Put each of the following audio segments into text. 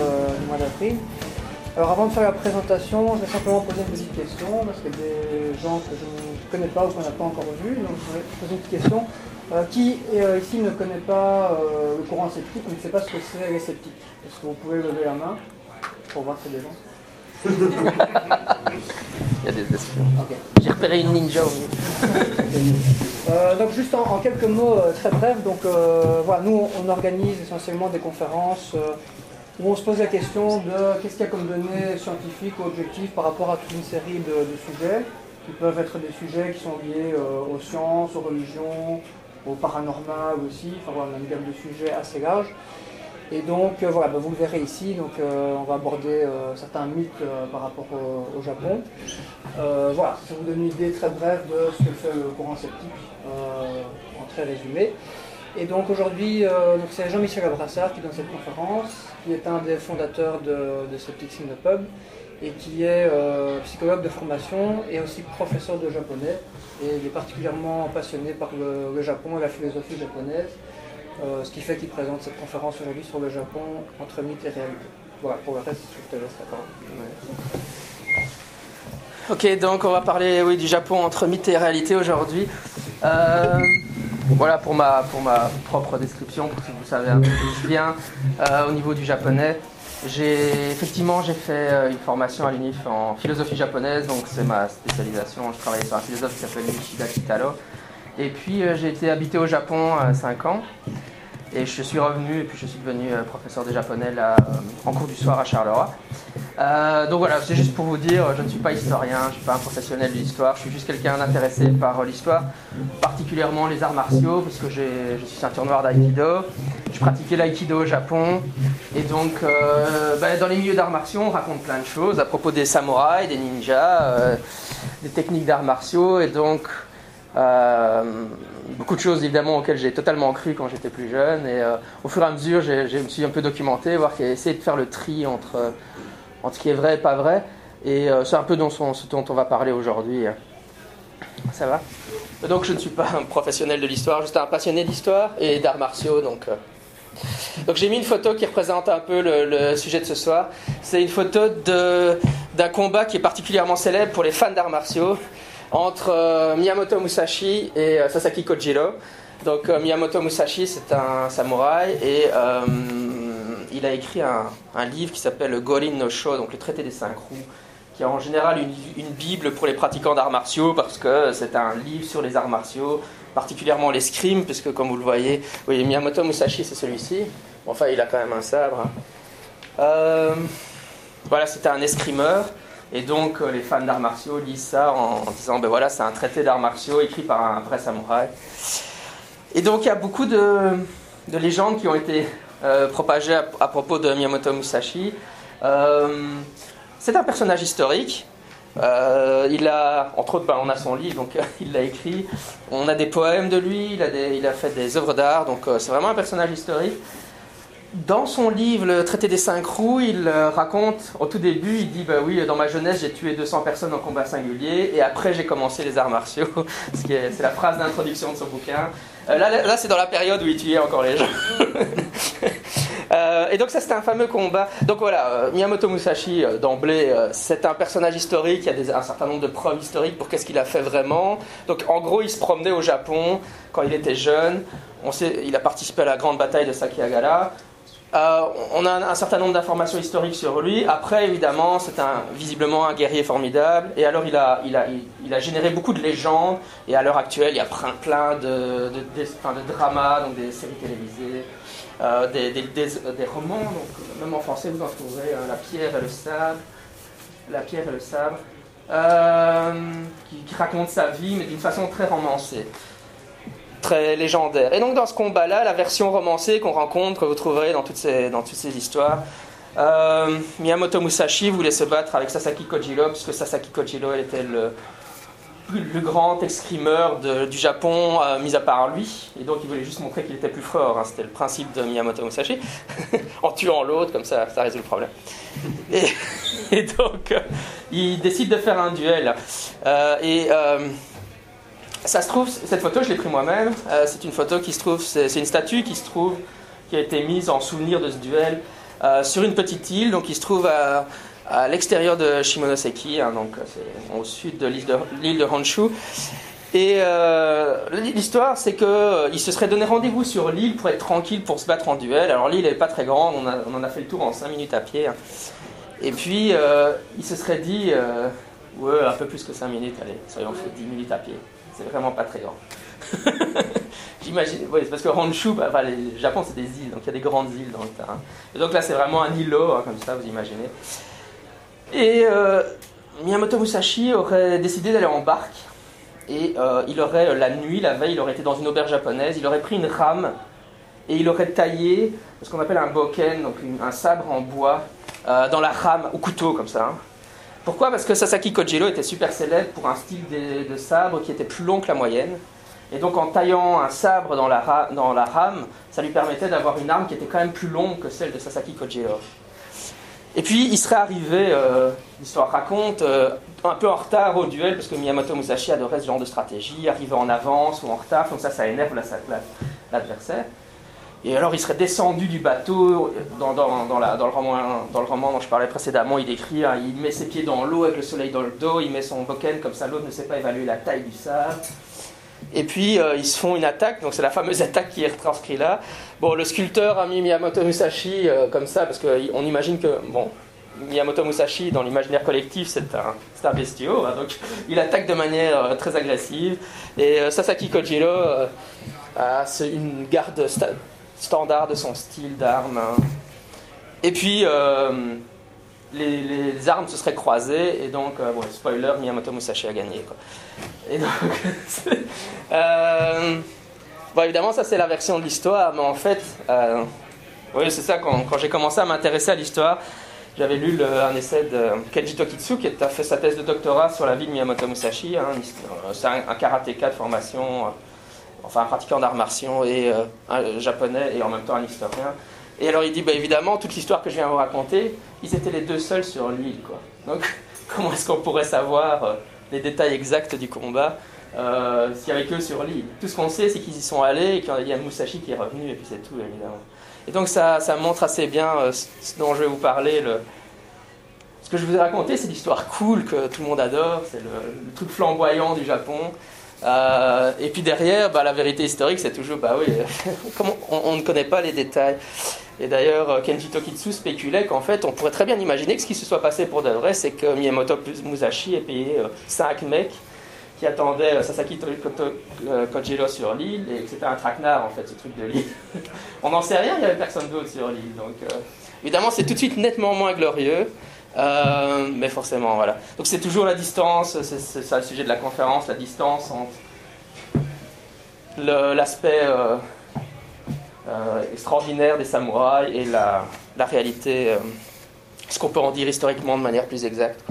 euh, du mois d'avril. Alors avant de faire la présentation, je vais simplement poser une petite question, parce qu'il y a des gens que je ne connais pas ou qu'on n'a pas encore vus, donc je vais poser une petite question. Euh, qui euh, ici ne connaît pas euh, le courant sceptique ou ne sait pas ce que c'est les sceptiques? Est-ce que vous pouvez lever la main pour voir si c'est des gens? Il y a des espions. J'ai repéré une ninja. Euh, donc juste en, en quelques mots euh, très brefs, donc euh, voilà, nous on, organise essentiellement des conférences euh, où on se pose la question de qu'est-ce qu'il y a comme données scientifiques ou objectives par rapport à toute une série de, sujets qui peuvent être des sujets qui sont liés euh, aux sciences, aux religions, au paranormal aussi, enfin voilà, on a une gamme de sujets assez large. Et donc euh, voilà, bah, vous le verrez ici, donc euh, on va aborder certains mythes par rapport au, Japon. Voilà, ça vous donne une idée très brève de ce que fait le courant sceptique en très résumé. Et donc aujourd'hui, c'est Jean-Michel Abrassard qui donne cette conférence, qui est un des fondateurs de, de Skeptics in the Pub et qui est euh, psychologue de formation et aussi professeur de japonais. Et il est particulièrement passionné par le, le Japon et la philosophie japonaise, euh, ce qui fait qu'il présente cette conférence aujourd'hui sur le Japon entre mythe et réalité. Voilà, pour le reste, je te laisse la parole. Ok, donc on va parler oui, du Japon entre mythe et réalité aujourd'hui. Euh, voilà pour ma, pour ma propre description, pour que vous savez un peu je viens euh, au niveau du japonais. Effectivement j'ai fait euh, une formation à l'UNIF en philosophie japonaise, donc c'est ma spécialisation. Je travaillais sur un philosophe qui s'appelle Nishida Kitaro. Et puis euh, j'ai été habité au Japon 5 ans. Et je suis revenu et puis je suis devenu professeur de japonais là, en cours du soir à Charleroi. Euh, donc voilà, c'est juste pour vous dire, je ne suis pas historien, je ne suis pas un professionnel de l'histoire, je suis juste quelqu'un intéressé par euh, l'histoire, particulièrement les arts martiaux, parce que je suis ceinture noire d'aïkido. Je pratiquais l'aïkido au Japon. Et donc, euh, bah, dans les milieux d'arts martiaux, on raconte plein de choses à propos des samouraïs, des ninjas, des techniques d'arts martiaux. Et donc, beaucoup de choses évidemment auxquelles j'ai totalement cru quand j'étais plus jeune. Et au fur et à mesure, je me suis un peu documenté, voir essayé de faire le tri entre, entre ce qui est vrai et pas vrai. Et euh, c'est un peu dans ce dont on va parler aujourd'hui. Ça va? Donc je ne suis pas un professionnel de l'histoire, juste un passionné d'histoire et d'arts martiaux. Donc, euh. donc j'ai mis une photo qui représente un peu le, sujet de ce soir. C'est une photo d'un combat qui est particulièrement célèbre pour les fans d'arts martiaux entre euh, Miyamoto Musashi et euh, Sasaki Kojiro. Donc Miyamoto Musashi, c'est un samouraï et il a écrit un, livre qui s'appelle le Gorin no Sho, donc le traité des cinq roues, qui est en général une, bible pour les pratiquants d'arts martiaux parce que c'est un livre sur les arts martiaux, particulièrement l'escrime, puisque comme vous le voyez, oui, Miyamoto Musashi, c'est celui-ci. Enfin, il a quand même un sabre. Euh, voilà, c'était un escrimeur. Et donc, euh, les fans d'arts martiaux lisent ça en, disant ben voilà, c'est un traité d'arts martiaux écrit par un vrai samouraï. Et donc, il y a beaucoup de légendes qui ont été euh, propagées à, propos de Miyamoto Musashi. Euh, c'est un personnage historique. Euh, il a, entre autres, ben, on a son livre, donc il l'a écrit. On a des poèmes de lui, il a, il a fait des œuvres d'art, donc c'est vraiment un personnage historique. Dans son livre, Le traité des cinq roues, il raconte, au tout début, il dit Bah oui, dans ma jeunesse, j'ai tué 200 personnes en combat singulier, et après, j'ai commencé les arts martiaux. C'est la phrase d'introduction de son bouquin. Euh, là, là, c'est dans la période où il tuait encore les gens. Euh, et donc ça c'était un fameux combat. Donc voilà, euh, Miyamoto Musashi d'emblée, c'est un personnage historique, il y a un certain nombre de preuves historiques pour qu'est-ce qu'il a fait vraiment. Donc en gros il se promenait au Japon quand il était jeune, on sait, il a participé à la grande bataille de Sakiagara. Euh, on a un, certain nombre d'informations historiques sur lui. Après, évidemment, c'est un, visiblement un guerrier formidable. Et alors, il a, généré beaucoup de légendes. Et à l'heure actuelle, il y a plein, de, de, de- dramas, donc des séries télévisées, euh, des, romans. Donc, même en français, vous en trouverez La pierre et le sabre. La pierre et le sabre. euh, qui raconte sa vie, mais d'une façon très romancée très légendaire. Et donc dans ce combat-là, la version romancée qu'on rencontre, que vous trouverez dans toutes ces, dans toutes ces histoires, euh, Miyamoto Musashi voulait se battre avec Sasaki Kojiro, puisque Sasaki Kojiro était le, le grand escrimeur du Japon, euh, mis à part lui. Et donc il voulait juste montrer qu'il était plus fort. hein. C'était le principe de Miyamoto Musashi. en tuant l'autre, comme ça, ça résout le problème. Et, donc, euh, il décide de faire un duel. Et ça se trouve, cette photo, je l'ai prise moi-même. Euh, c'est une photo qui se trouve, c'est une statue qui se trouve qui a été mise en souvenir de ce duel sur une petite île, donc qui se trouve à, l'extérieur de Shimonoseki, hein, donc c'est au sud de l'île de, de, Honshu. Et l'histoire, c'est qu'il se serait donné rendez-vous sur l'île pour être tranquille, pour se battre en duel. Alors l'île n'est pas très grande, on, en a fait le tour en 5 minutes à pied. Hein. Et puis, il se serait dit, Ouais, un peu plus que 5 minutes, allez, soyons fait 10 minutes à pied. C'est vraiment pas très grand. J'imagine, oui, c'est parce que Honshu, bah, enfin, le Japon c'est des îles, donc il y a des grandes îles dans le terrain. Et donc là c'est vraiment un îlot, hein, comme ça, vous imaginez. Et euh, Miyamoto Musashi aurait décidé d'aller en barque. Et euh, il aurait, la nuit, la veille, il aurait été dans une auberge japonaise, il aurait pris une rame et il aurait taillé ce qu'on appelle un boken, donc un sabre en bois, euh, dans la rame, au couteau comme ça. Hein. Pourquoi? Parce que Sasaki Kojiro était super célèbre pour un style de, sabre qui était plus long que la moyenne. Et donc en taillant un sabre dans la, rame, ça lui permettait d'avoir une arme qui était quand même plus longue que celle de Sasaki Kojiro. Et puis il serait arrivé, euh, l'histoire raconte, euh, un peu en retard au duel, parce que Miyamoto Musashi adorait ce genre de stratégie, arriver en avance ou en retard, donc ça, ça énerve l'adversaire. Et alors il serait descendu du bateau, dans, le roman, dont je parlais précédemment, il décrit, hein, il met ses pieds dans l'eau avec le soleil dans le dos, il met son boken comme ça l'autre ne sait pas évaluer la taille du sable. Et puis euh, ils se font une attaque, donc c'est la fameuse attaque qui est retranscrite là. Bon, le sculpteur a mis Miyamoto Musashi euh, comme ça, parce qu'on imagine que, bon, Miyamoto Musashi, dans l'imaginaire collectif, c'est un, un bestiau, hein, donc il attaque de manière euh, très agressive. Et Sasaki Kojiro a une garde standard de son style d'arme. Hein. Et puis, euh, les, armes se seraient croisées, et donc, euh, spoiler, Miyamoto Musashi a gagné. Quoi. Et donc, euh, bon, évidemment, ça c'est la version de l'histoire, mais en fait, oui, c'est ça, quand, quand j'ai commencé à m'intéresser à l'histoire, j'avais lu un essai de Kenji Tokitsu qui a fait sa thèse de doctorat sur la vie de Miyamoto Musashi. Hein, c'est un, un karatéka de formation enfin un pratiquant d'arts martiaux et euh, un japonais et en même temps un historien. Et alors il dit, bah, évidemment, toute l'histoire que je viens vous raconter, ils étaient les deux seuls sur l'île. Quoi. Donc comment est-ce qu'on pourrait savoir euh, les détails exacts du combat euh, s'il y avait que sur l'île? Tout ce qu'on sait, c'est qu'ils y sont allés et qu'il y a Musashi qui est revenu, et puis c'est tout, évidemment. Et donc ça, ça montre assez bien ce dont je vais vous parler. Le... Ce que je vous ai raconté, c'est l'histoire cool que tout le monde adore, c'est le, le truc flamboyant du Japon. Euh, et puis derrière, bah, la vérité historique, c'est toujours, bah oui, on, ne connaît pas les détails. Et d'ailleurs, euh, Kenji Tokitsu spéculait qu'en fait, on pourrait très bien imaginer que ce qui se soit passé pour de vrai, c'est que Miyamoto Musashi ait payé 5 euh, mecs qui attendaient Sasaki Kojiro sur l'île et que c'était un traquenard en fait, ce truc de l'île. on n'en sait rien, il n'y avait personne d'autre sur l'île. Donc, évidemment, c'est tout de suite nettement moins glorieux. Euh, mais forcément, voilà. Donc c'est toujours la distance, c'est ça le sujet de la conférence, la distance entre l'aspect euh, euh, extraordinaire des samouraïs et la, la réalité, ce qu'on peut en dire historiquement de manière plus exacte.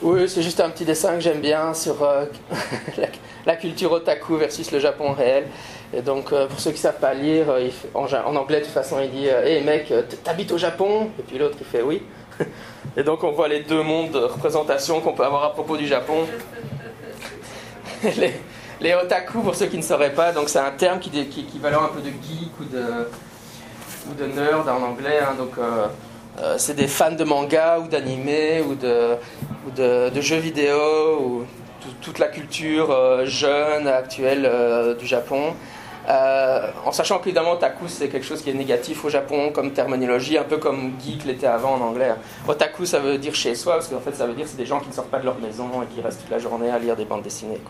Oui, c'est juste un petit dessin que j'aime bien sur la, culture otaku versus le Japon réel. Et donc, euh, pour ceux qui ne savent pas lire, euh, en, anglais, de toute façon, il dit Hé hey, mec, euh, t'habites au Japon? Et puis l'autre, il fait Oui. Et donc, on voit les deux mondes de représentation qu'on peut avoir à propos du Japon. les, otaku, pour ceux qui ne sauraient pas, donc c'est un terme qui, qui, un peu de geek ou de, ou de nerd en anglais. Hein, donc, c'est des fans de manga ou d'anime ou, de, ou de, jeux vidéo ou toute la culture jeune, actuelle du Japon. Euh, en sachant qu'évidemment, otaku c'est quelque chose qui est négatif au Japon comme terminologie, un peu comme geek l'était avant en anglais. Otaku ça veut dire chez soi, parce qu'en fait ça veut dire c'est des gens qui ne sortent pas de leur maison et qui restent toute la journée à lire des bandes dessinées.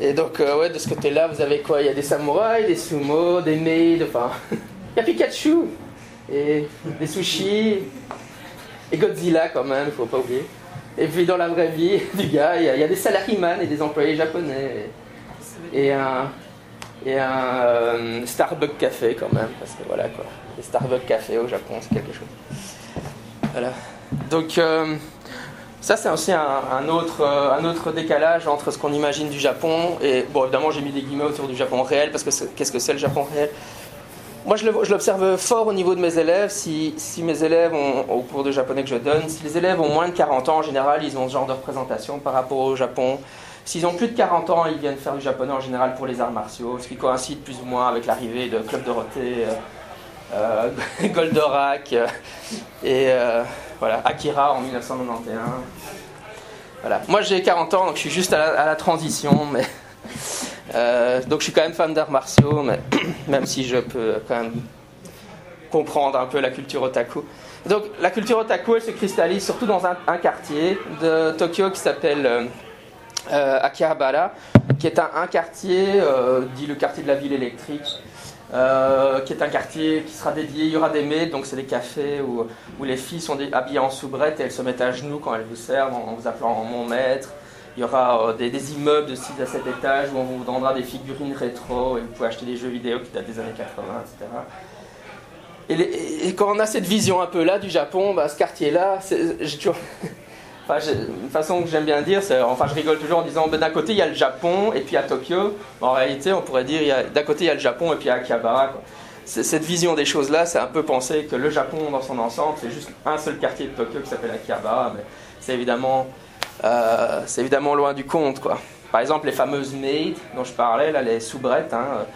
Et donc, euh, ouais, de ce côté-là, vous avez quoi? Il y a des samouraïs, des sumo, des maids, enfin. Il y a Pikachu, et des sushis, et Godzilla quand même, faut pas oublier. Et puis dans la vraie vie du gars, il y a, des salariman et des employés japonais. Et un, et un euh, Starbucks café quand même, parce que voilà quoi, les Starbucks café au Japon, c'est quelque chose. Voilà. Donc euh, ça c'est aussi un, autre, euh, un autre décalage entre ce qu'on imagine du Japon et bon évidemment j'ai mis des guillemets autour du Japon réel parce que qu'est-ce que c'est le Japon réel? Moi, je l'observe fort au niveau de mes élèves. Si, mes élèves, ont, au cours de japonais que je donne, si les élèves ont moins de 40 ans, en général, ils ont ce genre de représentation par rapport au Japon. S'ils ont plus de 40 ans, ils viennent faire du japonais en général pour les arts martiaux, ce qui coïncide plus ou moins avec l'arrivée de Club Dorothée, euh, euh Goldorak euh, et voilà, Akira en 1991. Voilà. Moi, j'ai 40 ans, donc je suis juste à la, transition, mais donc je suis quand même fan d'arts martiaux, même si je peux quand même comprendre un peu la culture otaku. Donc la culture otaku, elle se cristallise surtout dans un quartier de Tokyo qui s'appelle euh, Akihabara, qui est un, quartier, euh, dit le quartier de la ville électrique, euh, qui est un quartier qui sera dédié, il y aura des maids, donc c'est des cafés où, où, les filles sont habillées en soubrette et elles se mettent à genoux quand elles vous servent en, vous appelant mon maître. Il y aura des, immeubles de 6 à 7 étages où on vous vendra des figurines rétro et vous pouvez acheter des jeux vidéo qui datent des années 80, etc. Et, quand on a cette vision un peu là du Japon, bah, ce quartier-là, Une façon que j'aime bien dire, c'est, enfin je rigole toujours en disant ben, d'un côté il y a le Japon et puis à Tokyo. En réalité, on pourrait dire d'un côté il y a le Japon et puis à Akihabara. Cette vision des choses-là, c'est un peu penser que le Japon dans son ensemble, c'est juste un seul quartier de Tokyo qui s'appelle Akihabara, mais c'est évidemment, euh, c'est évidemment loin du compte. Quoi. Par exemple, les fameuses maids dont je parlais, là, les soubrettes, hein,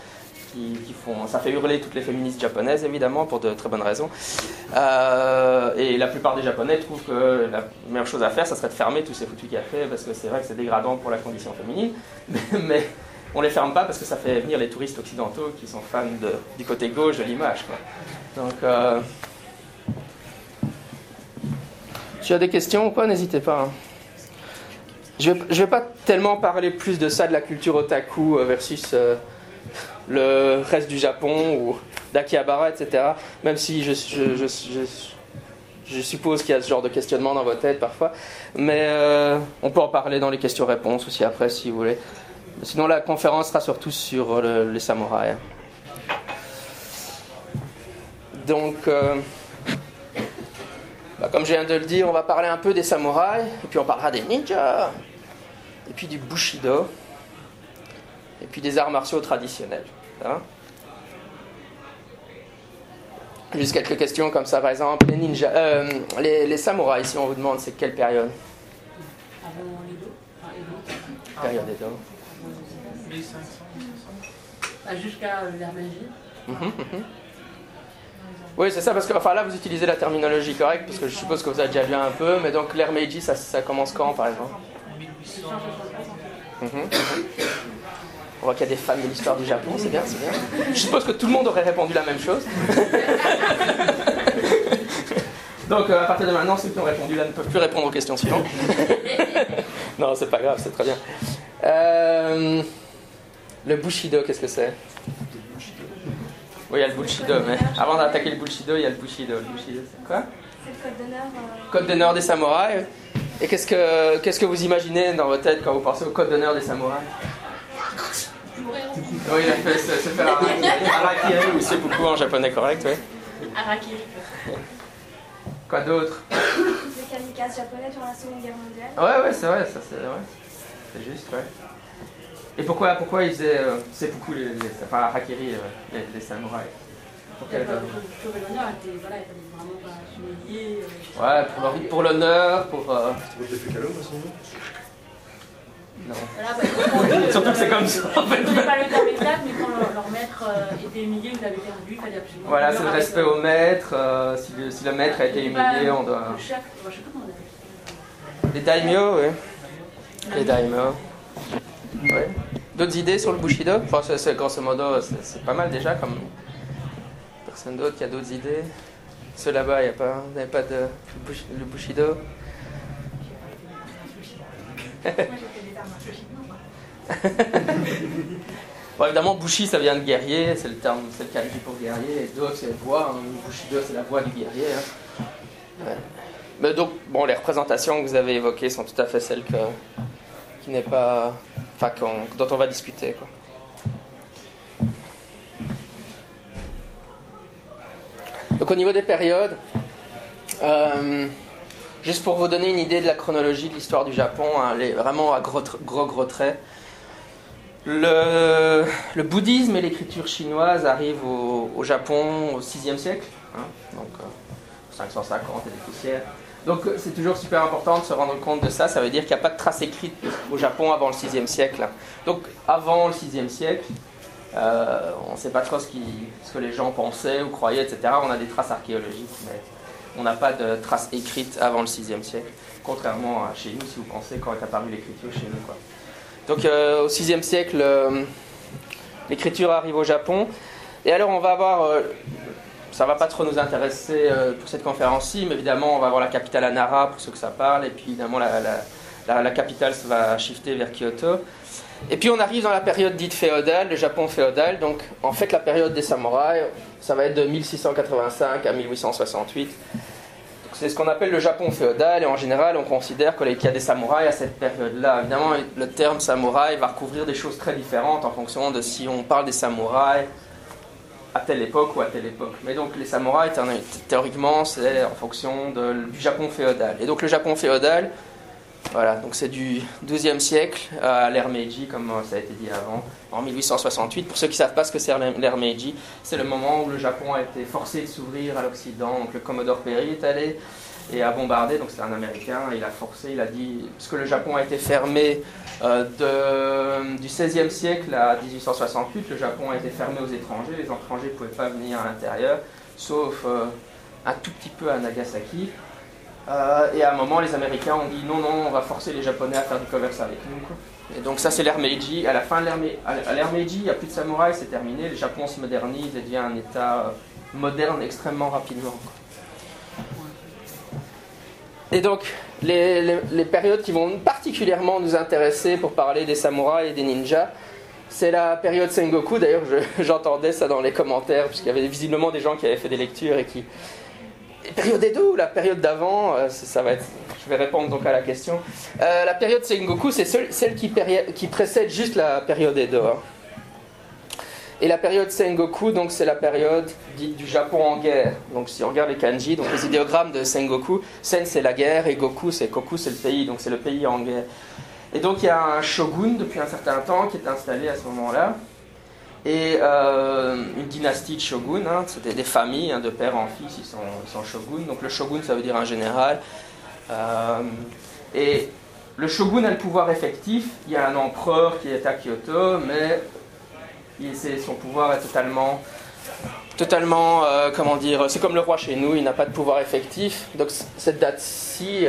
qui, font. Ça fait hurler toutes les féministes japonaises, évidemment, pour de très bonnes raisons. Euh, et la plupart des Japonais trouvent que la meilleure chose à faire, ça serait de fermer tous ces foutus cafés, parce que c'est vrai que c'est dégradant pour la condition féminine. Mais, on les ferme pas parce que ça fait venir les touristes occidentaux qui sont fans du côté gauche de l'image. Donc. Euh, tu as des questions ou quoi? N'hésitez pas. Hein. Je ne vais, pas tellement parler plus de ça, de la culture otaku versus le reste du Japon ou d'Akihabara, etc. Même si je, suppose qu'il y a ce genre de questionnement dans votre tête parfois. Mais euh, on peut en parler dans les questions-réponses aussi après si vous voulez. Sinon, la conférence sera surtout sur les samouraïs. Donc, euh, bah, comme je viens de le dire, on va parler un peu des samouraïs, et puis on parlera des ninjas, et puis du bushido, et puis des arts martiaux traditionnels. Hein Juste quelques questions comme ça, par exemple, les ninjas, euh, les, samouraïs, si on vous demande, c'est quelle période Avant les dos. Période des dos. 1500, ah, Jusqu'à l'ère Meiji. Mhm, mhm. Oui, c'est ça, parce que enfin, là, vous utilisez la terminologie correcte, parce que je suppose que vous avez déjà vu un peu, mais donc l'ère Meiji, ça, ça commence quand, par exemple 1800. On voit qu'il y a des fans de l'histoire du Japon, c'est bien, c'est bien. Je suppose que tout le monde aurait répondu la même chose. Donc euh, à partir de maintenant, ceux qui ont répondu là ne peuvent plus répondre aux questions suivantes. non, c'est pas grave, c'est très bien. Euh, le Bushido, qu'est-ce que c'est? Oui, il y a le Bushido, mais avant d'attaquer le Bushido, il y a le Bushido. Le Bushido, c'est quoi? C'est le code d'honneur. Euh, code d'honneur des samouraïs. Et qu'est-ce que, qu'est-ce que vous imaginez dans votre tête quand vous pensez au code d'honneur des samouraïs? Oui, il a fait Arakiri ou c'est beaucoup en japonais correct, oui. Arakiri. Quoi d'autre? Les kamikazes japonais durant la Seconde Guerre mondiale. Ouais, ouais, c'est vrai, ça c'est ouais. C'est juste, ouais. Et pourquoi, pourquoi ils faisaient euh, c'est beaucoup les, les, enfin Arakiri, euh, les, les samouraïs? Pour quelle raison? Ouais, pour l'honneur, pour. Euh... Non. Bah, Surtout que c'est comme ça. En fait. pas le terme exact, mais quand leur, maître euh, était humilié, il avait perdu, il fallait absolument. Voilà, c'est le respect au maître. Euh, si, le, si, le, maître a été humilié, on doit. Le chef, je sais pas comment on appelle Les daimyo, oui. Les daimyo. Ouais. D'autres idées sur le Bushido? Enfin, c'est, Grosso modo, c'est, pas mal déjà. comme Personne d'autre qui a d'autres idées Ceux là-bas, il n'y a pas, pas de le Bushido bon, évidemment, Bushi, ça vient de guerrier, c'est le terme, c'est le kanji pour guerrier, et Do, c'est voix, hein. Bushido, c'est la voix du guerrier. Hein. Mais donc, bon, les représentations que vous avez évoquées sont tout à fait celles qui n'est pas, enfin, dont on va discuter. Donc, au niveau des périodes, euh, Juste pour vous donner une idée de la chronologie de l'histoire du Japon, hein, vraiment à gros, gros, gros traits. Le, bouddhisme et l'écriture chinoise arrivent au, Japon au 6e siècle, hein, donc euh, 550 et des poussières. Donc euh, c'est toujours super important de se rendre compte de ça. Ça veut dire qu'il n'y a pas de traces écrites au Japon avant le 6e siècle. Donc avant le 6e siècle, euh, on ne sait pas trop ce, que les gens pensaient ou croyaient, etc. On a des traces archéologiques, mais on n'a pas de traces écrites avant le 6e siècle. Contrairement à chez nous, si vous pensez quand est apparue l'écriture chez nous. Donc euh, au 6e siècle, euh, l'écriture arrive au Japon. Et alors on va avoir, euh, ça va pas trop nous intéresser pour cette conférence-ci, mais évidemment on va avoir la capitale à Nara pour ceux que ça parle, et puis évidemment la, la- la- la capitale va shifter vers Kyoto. Et puis on arrive dans la période dite féodale, le Japon féodal. Donc en fait la période des samouraïs, ça va être de 1685 à 1868. C'est ce qu'on appelle le Japon féodal et en général on considère qu'il y a des samouraïs à cette période-là. Évidemment le terme samouraï va recouvrir des choses très différentes en fonction de si on parle des samouraïs à telle époque ou à telle époque. Mais donc les samouraïs théor- théoriquement c'est en fonction du Japon féodal. Et donc le Japon féodal, voilà, donc c'est du XIIe siècle à l'ère Meiji, comme ça a été dit avant, en 1868. Pour ceux qui ne savent pas ce que c'est l'ère Meiji, c'est le moment où le Japon a été forcé de s'ouvrir à l'Occident. Donc le Commodore Perry est allé et a bombardé, donc c'est un Américain, il a forcé, il a dit, parce que le Japon a été fermé euh, de- du XVIe siècle à 1868, le Japon a été fermé aux étrangers, les étrangers ne pouvaient pas venir à l'intérieur, sauf euh, un tout petit peu à Nagasaki. Euh, et à un moment, les Américains ont dit non, non, on va forcer les Japonais à faire du commerce avec nous. Et donc ça, c'est l'ère Meiji. À la fin de l'ère Meiji, il n'y a plus de samouraïs, c'est terminé. Le Japon se modernise et devient un État euh, moderne extrêmement rapidement. Et donc, les, périodes qui vont particulièrement nous intéresser pour parler des samouraïs et des ninjas, c'est la période Sengoku. D'ailleurs, je- j'entendais ça dans les commentaires, puisqu'il y avait visiblement des gens qui avaient fait des lectures et qui, période Edo ou la période d'avant euh, ça va être, Je vais répondre donc à la question. Euh, la période Sengoku, c'est celle qui, précède juste la période Edo. hein. Et la période Sengoku, donc c'est la période du Japon en guerre. Donc si on regarde les kanji, donc les idéogrammes de Sengoku, Sen c'est la guerre et Goku c'est Koku c'est le pays, donc c'est le pays en guerre. Et donc il y a un shogun depuis un certain temps qui est installé à ce moment-là. Et euh, une dynastie de shogun, hein, c'était des familles, hein, de père en fils, ils sont, ils shogun. Donc le shogun, ça veut dire un général. Euh, et le shogun a le pouvoir effectif. Il y a un empereur qui est à Kyoto, mais il- son pouvoir est totalement, totalement, euh, comment dire, c'est comme le roi chez nous, il n'a pas de pouvoir effectif. Donc cette date-ci,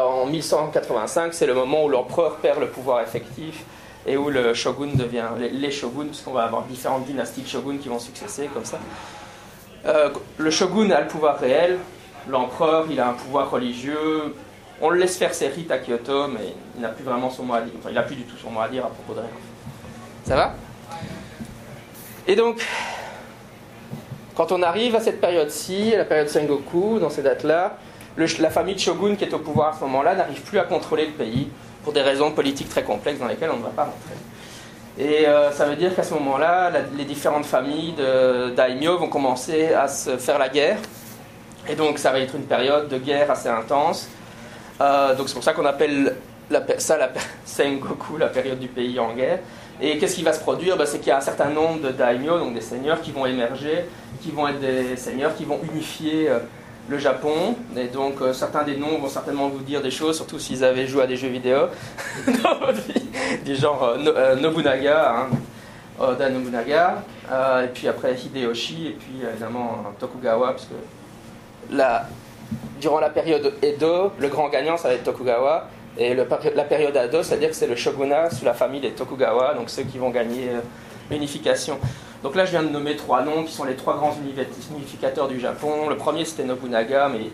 en 1185, c'est le moment où l'empereur perd le pouvoir effectif et où le shogun devient les, les shoguns, puisqu'on va avoir différentes dynasties de shoguns qui vont succéder comme ça. Euh, le shogun a le pouvoir réel, l'empereur il a un pouvoir religieux. On le laisse faire ses rites à Kyoto, mais il n'a plus vraiment son mot à dire. Enfin, il n'a plus du tout son mot à dire à propos de rien. Ça va? Et donc, quand on arrive à cette période-ci, à la période Sengoku, dans ces dates-là, la famille de shogun qui est au pouvoir à ce moment-là n'arrive plus à contrôler le pays pour des raisons politiques très complexes dans lesquelles on ne va pas rentrer. Et euh, ça veut dire qu'à ce moment-là, les différentes familles daimyo vont commencer à se faire la guerre. Et donc ça va être une période de guerre assez intense. Euh, donc c'est pour ça qu'on appelle ça la Sengoku, la période du pays en guerre. Et qu'est-ce qui va se produire? Ben, C'est qu'il y a un certain nombre de daimyo, donc des seigneurs qui vont émerger, qui vont être des seigneurs qui vont unifier euh, le Japon. Et donc euh, certains des noms vont certainement vous dire des choses, surtout s'ils avaient joué à des jeux vidéo dans votre vie. Du genre euh, euh, Nobunaga, hein, Oda Nobunaga, et puis après Hideyoshi, et puis évidemment Tokugawa, parce que la, durant la période Edo, le grand gagnant, ça va être Tokugawa. Et la période Edo, c'est-à-dire que c'est le shogunat sous la famille des Tokugawa, donc ceux qui vont gagner l'unification. Donc là, je viens de nommer trois noms qui sont les trois grands unificateurs du Japon. Le premier, c'était Nobunaga, mais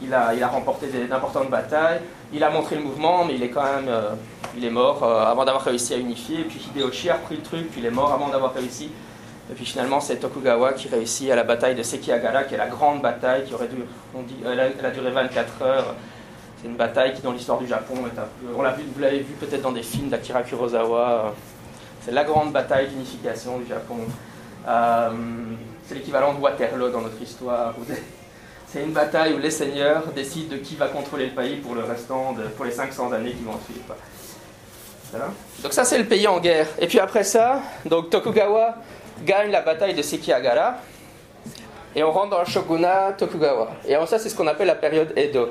il, a, remporté d'importantes batailles. Il a montré le mouvement, mais il est quand même euh, il est mort euh, avant d'avoir réussi à unifier. Puis Hideyoshi a repris le truc, puis il est mort avant d'avoir réussi. Et puis finalement, c'est Tokugawa qui réussit à la bataille de Sekigahara, qui est la grande bataille qui aurait dû, on dit, elle a, duré 24 heures. C'est une bataille qui, dans l'histoire du Japon, est un peu, on l'a vu, vous l'avez vu peut-être dans des films d'Akira Kurosawa. C'est la grande bataille d'unification du Japon. Euh, c'est l'équivalent de Waterloo dans notre histoire. C'est une bataille où les seigneurs décident de qui va contrôler le pays pour le restant, pour les 500 années qui vont suivre. Donc ça c'est le pays en guerre. Et puis après ça, donc Tokugawa gagne la bataille de Sekigahara et on rentre dans le shogunat Tokugawa. Et ça c'est ce qu'on appelle la période Edo.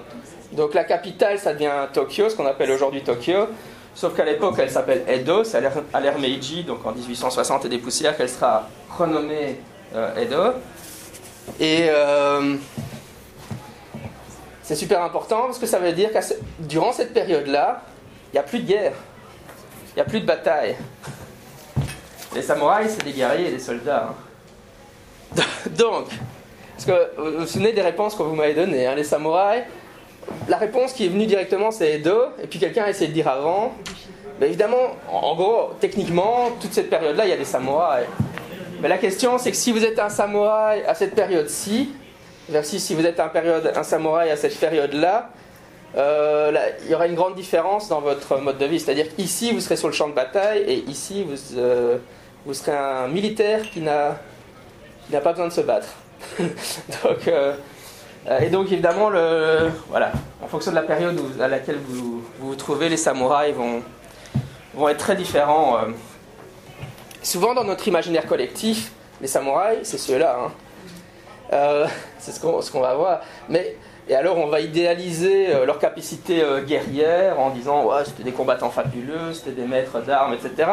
Donc la capitale ça devient Tokyo, ce qu'on appelle aujourd'hui Tokyo. Sauf qu'à l'époque elle s'appelle Edo, c'est à l'ère Meiji, donc en 1860 et des poussières qu'elle sera renommée euh, Edo. Et euh, c'est super important parce que ça veut dire que durant cette période-là, il n'y a plus de guerre, il n'y a plus de bataille. Les samouraïs, c'est des guerriers et des soldats. Hein. Donc, parce que vous vous souvenez des réponses que vous m'avez données, hein, les samouraïs, la réponse qui est venue directement c'est Edo, et puis quelqu'un a essayé de dire avant. Mais évidemment, en gros, techniquement, toute cette période-là, il y a des samouraïs. Mais la question, c'est que si vous êtes un samouraï à cette période-ci, versus si vous êtes un, période, un samouraï à cette période-là, euh, il y aura une grande différence dans votre mode de vie. C'est-à-dire qu'ici, vous serez sur le champ de bataille, et ici, vous, euh, vous serez un militaire qui n'a pas besoin de se battre. donc, euh, et donc, évidemment, le, voilà, en fonction de la période à laquelle vous, vous trouvez, les samouraïs vont, vont être très différents. Souvent dans notre imaginaire collectif, les samouraïs, c'est ceux-là. Hein. Euh, c'est ce qu'on va voir. Mais, et alors on va idéaliser euh, leur capacité euh, guerrière en disant ouais, c'était des combattants fabuleux, c'était des maîtres d'armes, etc.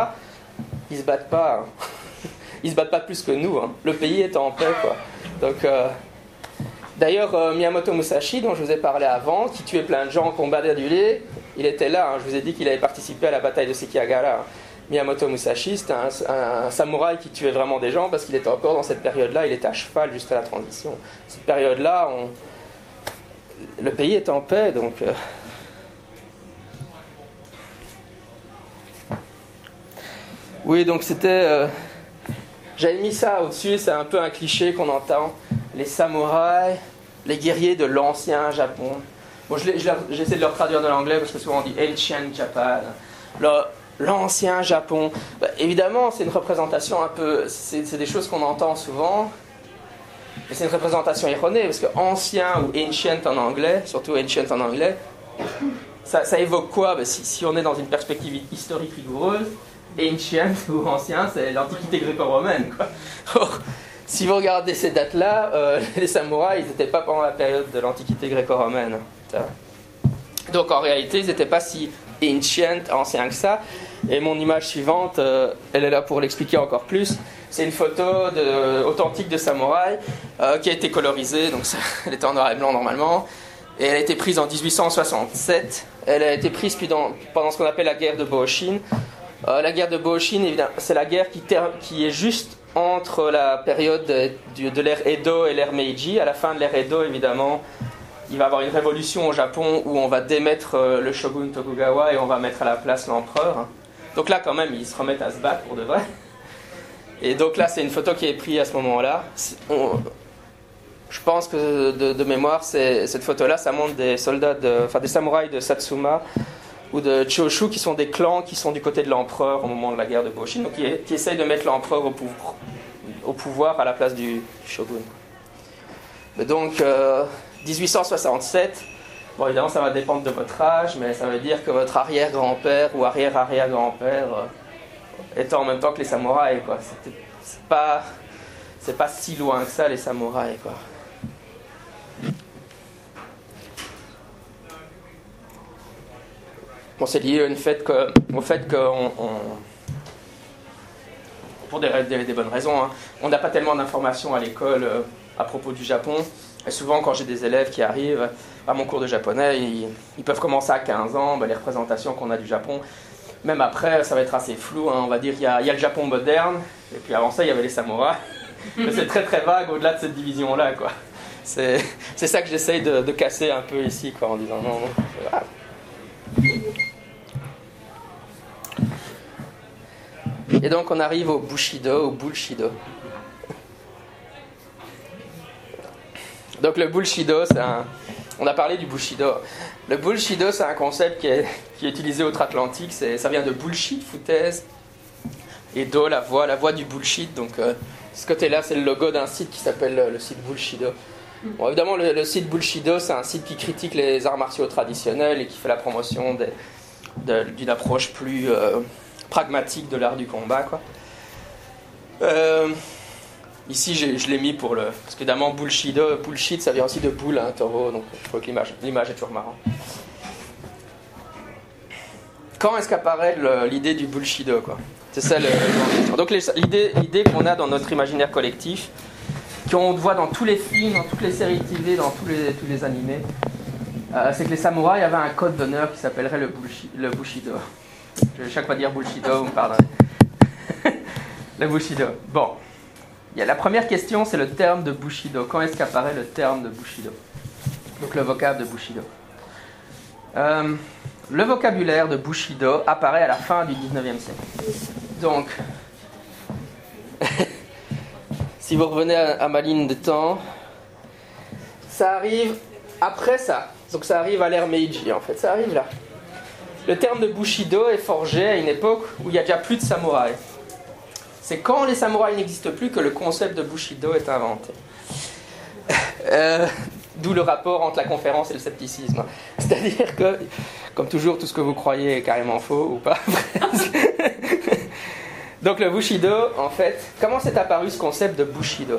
Ils se battent pas. Hein. Ils se battent pas plus que nous. Hein. Le pays est en paix. Quoi. Donc, D'ailleurs, Miyamoto Musashi, dont je vous ai parlé avant, qui tuait plein de gens en combat d'adulé, il était là. Je vous ai dit qu'il avait participé à la bataille de Sekigahara. Miyamoto Musashi, c'était un, samouraï qui tuait vraiment des gens parce qu'il était encore dans cette période-là, il était à cheval jusqu'à la transition. Cette période-là, le pays est en paix, donc. Euh. Oui, donc c'était. Euh, j'avais mis ça au-dessus, c'est un peu un cliché qu'on entend. Les samouraïs, les guerriers de l'ancien Japon. Bon, j'essaie de leur traduire de l'anglais parce que souvent on dit Ancient Japan. L'ancien Japon. Bah, évidemment, c'est une représentation un peu. C'est des choses qu'on entend souvent. Mais c'est une représentation erronée, parce que ancien ou ancient en anglais, surtout ancient en anglais, ça, évoque quoi? Bah, si, on est dans une perspective historique rigoureuse, ancient ou ancien, c'est l'antiquité gréco-romaine. si vous regardez ces dates-là, euh, les samouraïs, ils n'étaient pas pendant la période de l'antiquité gréco-romaine. Donc en réalité, ils n'étaient pas si ancient, ancien que ça. Et mon image suivante, euh, elle est là pour l'expliquer encore plus. C'est une photo authentique de samouraï euh, qui a été colorisée, donc elle était en noir et blanc normalement, et elle a été prise en 1867. Elle a été prise pendant ce qu'on appelle la guerre de Bohoshin. Euh, la guerre de Bohoshin, c'est la guerre qui, est juste entre la période de, l'ère Edo et l'ère Meiji. À la fin de l'ère Edo, évidemment, il va y avoir une révolution au Japon où on va démettre le shogun Tokugawa et on va mettre à la place l'empereur. Donc là, quand même, ils se remettent à se battre pour de vrai. Et donc là, c'est une photo qui est prise à ce moment-là. Je pense que de, mémoire, cette photo-là, ça montre des soldats, enfin des samouraïs de Satsuma ou de Choshu qui sont des clans qui sont du côté de l'empereur au moment de la guerre de Boshin, donc qui, essayent de mettre l'empereur au, pouvoir à la place du, shogun. donc, 1867, euh, Bon, évidemment, ça va dépendre de votre âge, mais ça veut dire que votre arrière-grand-père ou arrière-arrière-grand-père euh, est en même temps que les samouraïs, quoi. C'est pas, pas si loin que ça, les samouraïs, quoi. Bon, c'est lié au fait que, au fait que pour des, des, bonnes raisons, hein, on n'a pas tellement d'informations à l'école euh, à propos du Japon. Et souvent, quand j'ai des élèves qui arrivent à mon cours de japonais, ils, peuvent commencer à 15 ans, ben, les représentations qu'on a du Japon. Même après, ça va être assez flou. Hein. on va dire qu'il y, a le Japon moderne, et puis avant ça, il y avait les samouraïs. Mais c'est très très vague au-delà de cette division-là. quoi. C'est, ça que j'essaye de, casser un peu ici, quoi, en disant non, non. Et donc on arrive au Bushido, au Bullshido. Donc le Bullshido, c'est un... On a parlé du Bushido. Le Bullshido, c'est un concept qui est, utilisé outre-Atlantique. Ça vient de bullshit, foutaise. Et Do, la voix, la voix du bullshit. Donc euh, ce côté-là, c'est le logo d'un site qui s'appelle le, site Bullshido. Bon, évidemment, le, site Bullshido, c'est un site qui critique les arts martiaux traditionnels et qui fait la promotion d'une approche plus euh, pragmatique de l'art du combat. Quoi. Euh, ici, je l'ai mis pour le. Parce qu'évidemment, bullshido, bullshit, ça vient aussi de boule, un taureau, donc je trouve que l'image, est toujours marrante. Quand est-ce qu'apparaît l'idée du bullshido quoi? C'est ça le. Donc l'idée, qu'on a dans notre imaginaire collectif, qu'on voit dans tous les films, dans toutes les séries TV, dans tous les, tous les animés, euh, c'est que les samouraïs avaient un code d'honneur qui s'appellerait le, le bushido. Je vais chaque fois dire bullshido, vous me pardonnez. le bushido. Bon. La première question, c'est le terme de bushido. Quand est-ce qu'apparaît le terme de bushido? Donc le vocable de bushido. Euh, le vocabulaire de bushido apparaît à la fin du 19e siècle. Donc, si vous revenez à, à ma ligne de temps, ça arrive après ça. Donc ça arrive à l'ère Meiji en fait, ça arrive là. Le terme de Bushido est forgé à une époque où il n'y a déjà plus de samouraïs. C'est quand les samouraïs n'existent plus que le concept de Bushido est inventé. Euh, D'où le rapport entre la conférence et le scepticisme. C'est-à-dire que, comme toujours, tout ce que vous croyez est carrément faux ou pas. Donc le Bushido, en fait, comment s'est apparu ce concept de Bushido?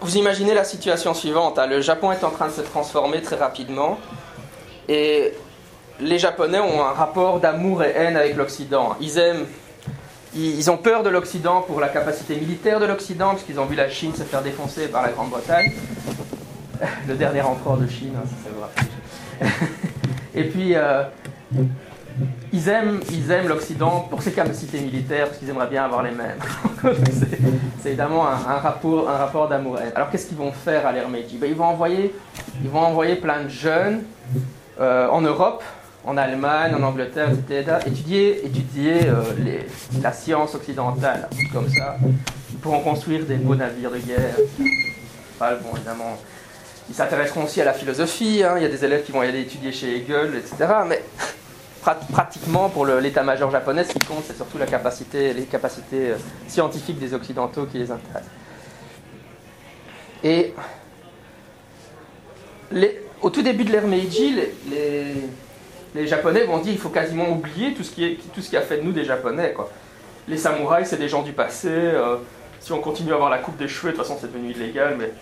Vous imaginez la situation suivante. hein. Le Japon est en train de se transformer très rapidement. Et les Japonais ont un rapport d'amour et haine avec l'Occident. Ils aiment. Ils ont peur de l'Occident pour la capacité militaire de l'Occident, parce qu'ils ont vu la Chine se faire défoncer par la Grande-Bretagne. Le dernier empereur de Chine, hein, vous rappelle. Et puis, euh, ils aiment, ils aiment l'Occident pour ses capacités militaires, parce qu'ils aimeraient bien avoir les mêmes. C'est- C'est évidemment un, rapport, un rapport d'amour. Alors qu'est-ce qu'ils vont faire à l'ère Meiji? Ben, ils, vont envoyer, ils vont envoyer plein de jeunes euh, en Europe, en Allemagne, en Angleterre, etc., étudier, étudier euh, la science occidentale, comme ça. Ils pourront construire des beaux navires de guerre. Bon, évidemment, ils s'intéresseront aussi à la philosophie. hein. Il y a des élèves qui vont y aller étudier chez Hegel, etc. Mais prat- pratiquement, pour l'état-major japonais, ce qui compte, c'est surtout la capacité, les capacités euh, scientifiques des Occidentaux qui les intéressent. Et les- au tout début de l'ère Meiji, les, Japonais vont dire il faut quasiment oublier tout ce qui, a fait de nous des Japonais. Les samouraïs, c'est des gens du passé. euh, si on continue à avoir la coupe des cheveux, de toute façon, c'est devenu illégal, mais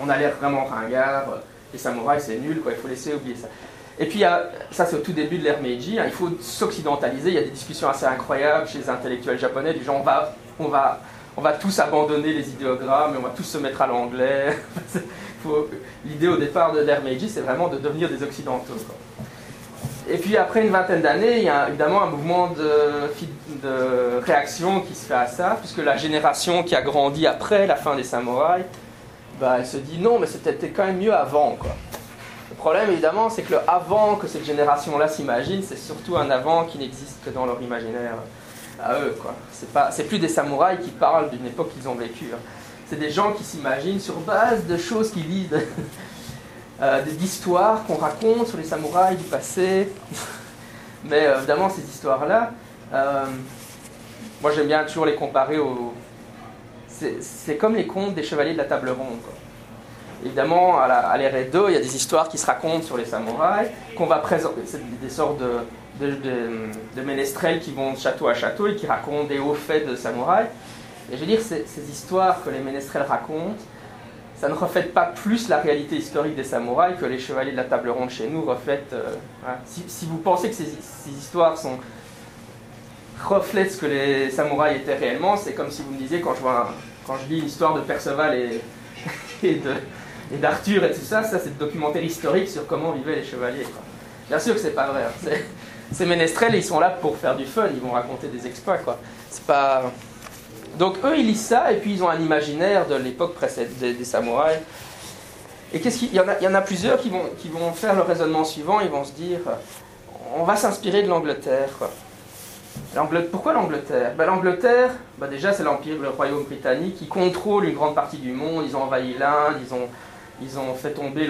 on a l'air vraiment ringard. Les samouraïs, c'est nul, il faut laisser oublier ça. Et puis, ça, c'est au tout début de l'ère Meiji. hein, il faut s'occidentaliser. Il y a des discussions assez incroyables chez les intellectuels japonais du genre on va, on va, on va tous abandonner les idéogrammes et on va tous se mettre à l'anglais. L'idée au départ de l'ère Meiji, c'est vraiment de devenir des occidentaux. Et puis après une vingtaine d'années, il y a évidemment un mouvement de, réaction qui se fait à ça, puisque la génération qui a grandi après la fin des samouraïs, bah, elle se dit non, mais c'était quand même mieux avant. Quoi. Le problème évidemment, c'est que le avant que cette génération-là s'imagine, c'est surtout un avant qui n'existe que dans leur imaginaire à eux. c'est plus des samouraïs qui parlent d'une époque qu'ils ont vécue. hein. C'est des gens qui s'imaginent sur base de choses qu'ils lisent, euh, d'histoires qu'on raconte sur les samouraïs du passé. Mais euh, évidemment, ces histoires-là, euh, moi j'aime bien toujours les comparer aux. C'est comme les contes des chevaliers de la table ronde. Évidemment, à l'ère Edo, il y a des histoires qui se racontent sur les samouraïs, qu'on va présenter. C'est des sortes de, de, de- de ménestrels qui vont de château à château et qui racontent des hauts faits de samouraïs. Et je veux dire, ces, histoires que les ménestrels racontent, ça ne reflète pas plus la réalité historique des samouraïs que les chevaliers de la table ronde chez nous reflètent. euh, si, vous pensez que ces, histoires sont reflètent ce que les samouraïs étaient réellement, c'est comme si vous me disiez quand je vois quand je lis l'histoire de Perceval et, de d'Arthur et tout ça, ça c'est le documentaire historique sur comment vivaient les chevaliers. Bien sûr que c'est pas vrai. hein. Ces ménestrels, ils sont là pour faire du fun, ils vont raconter des exploits. C'est pas. Donc eux, ils lisent ça et puis ils ont un imaginaire de l'époque précédente des, samouraïs. Et qu'est-ce qu'il il y en a plusieurs qui vont qui vont faire le raisonnement suivant. Ils vont se dire, on va s'inspirer de l'Angleterre. quoi. L'Angleterre- Pourquoi l'Angleterre? Ben, L'Angleterre, ben, déjà c'est l'empire, le royaume britannique qui contrôle une grande partie du monde. Ils ont envahi l'Inde, ils ont, ils ont fait tomber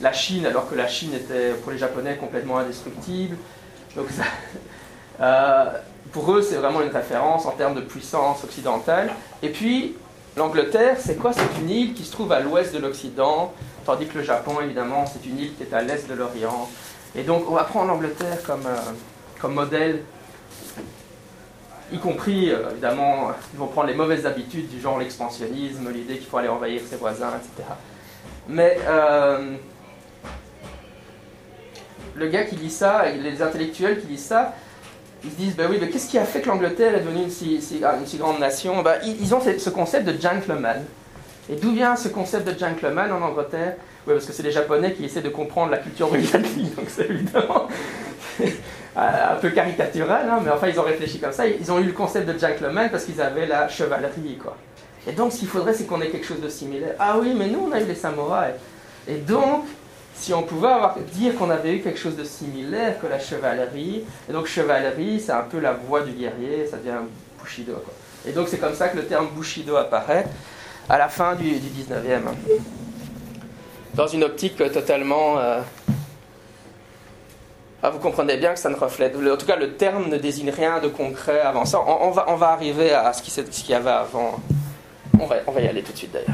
la Chine alors que la Chine était pour les Japonais complètement indestructible. Donc ça- euh, pour eux c'est vraiment une référence en termes de puissance occidentale. Et puis l'Angleterre c'est quoi? C'est une île qui se trouve à l'ouest de l'Occident, tandis que le Japon, évidemment, c'est une île qui est à l'est de l'Orient. Et donc, on va prendre l'Angleterre comme, euh, comme modèle, y compris, euh, évidemment, ils vont prendre les mauvaises habitudes du genre l'expansionnisme, l'idée qu'il faut aller envahir ses voisins, etc. Mais euh, le gars qui lit ça, les intellectuels qui lisent ça, ils se disent, ben oui, mais qu'est-ce qui a fait que l'Angleterre est devenue une si, ah, grande nation? Ben, ils, ont ce concept de gentleman. Et d'où vient ce concept de gentleman en Angleterre? Oui, parce que c'est les Japonais qui essaient de comprendre la culture britannique, donc c'est évidemment un peu caricatural, hein, mais enfin ils ont réfléchi comme ça. Ils ont eu le concept de gentleman parce qu'ils avaient la chevalerie, quoi. Et donc, ce qu'il faudrait, c'est qu'on ait quelque chose de similaire. Ah oui, mais nous, on a eu les samouraïs. Et donc, si on pouvait dire qu'on avait eu quelque chose de similaire que la chevalerie, et donc chevalerie, c'est un peu la voie du guerrier, ça devient Bushido. Et donc, c'est comme ça que le terme Bushido apparaît à la fin du, du 19e. hein. Dans une optique euh, totalement. euh, ah, vous comprenez bien que ça ne reflète. En tout cas, le terme ne désigne rien de concret avant ça. On, va, arriver à ce qu'il y avait avant. On va, on va y aller tout de suite d'ailleurs.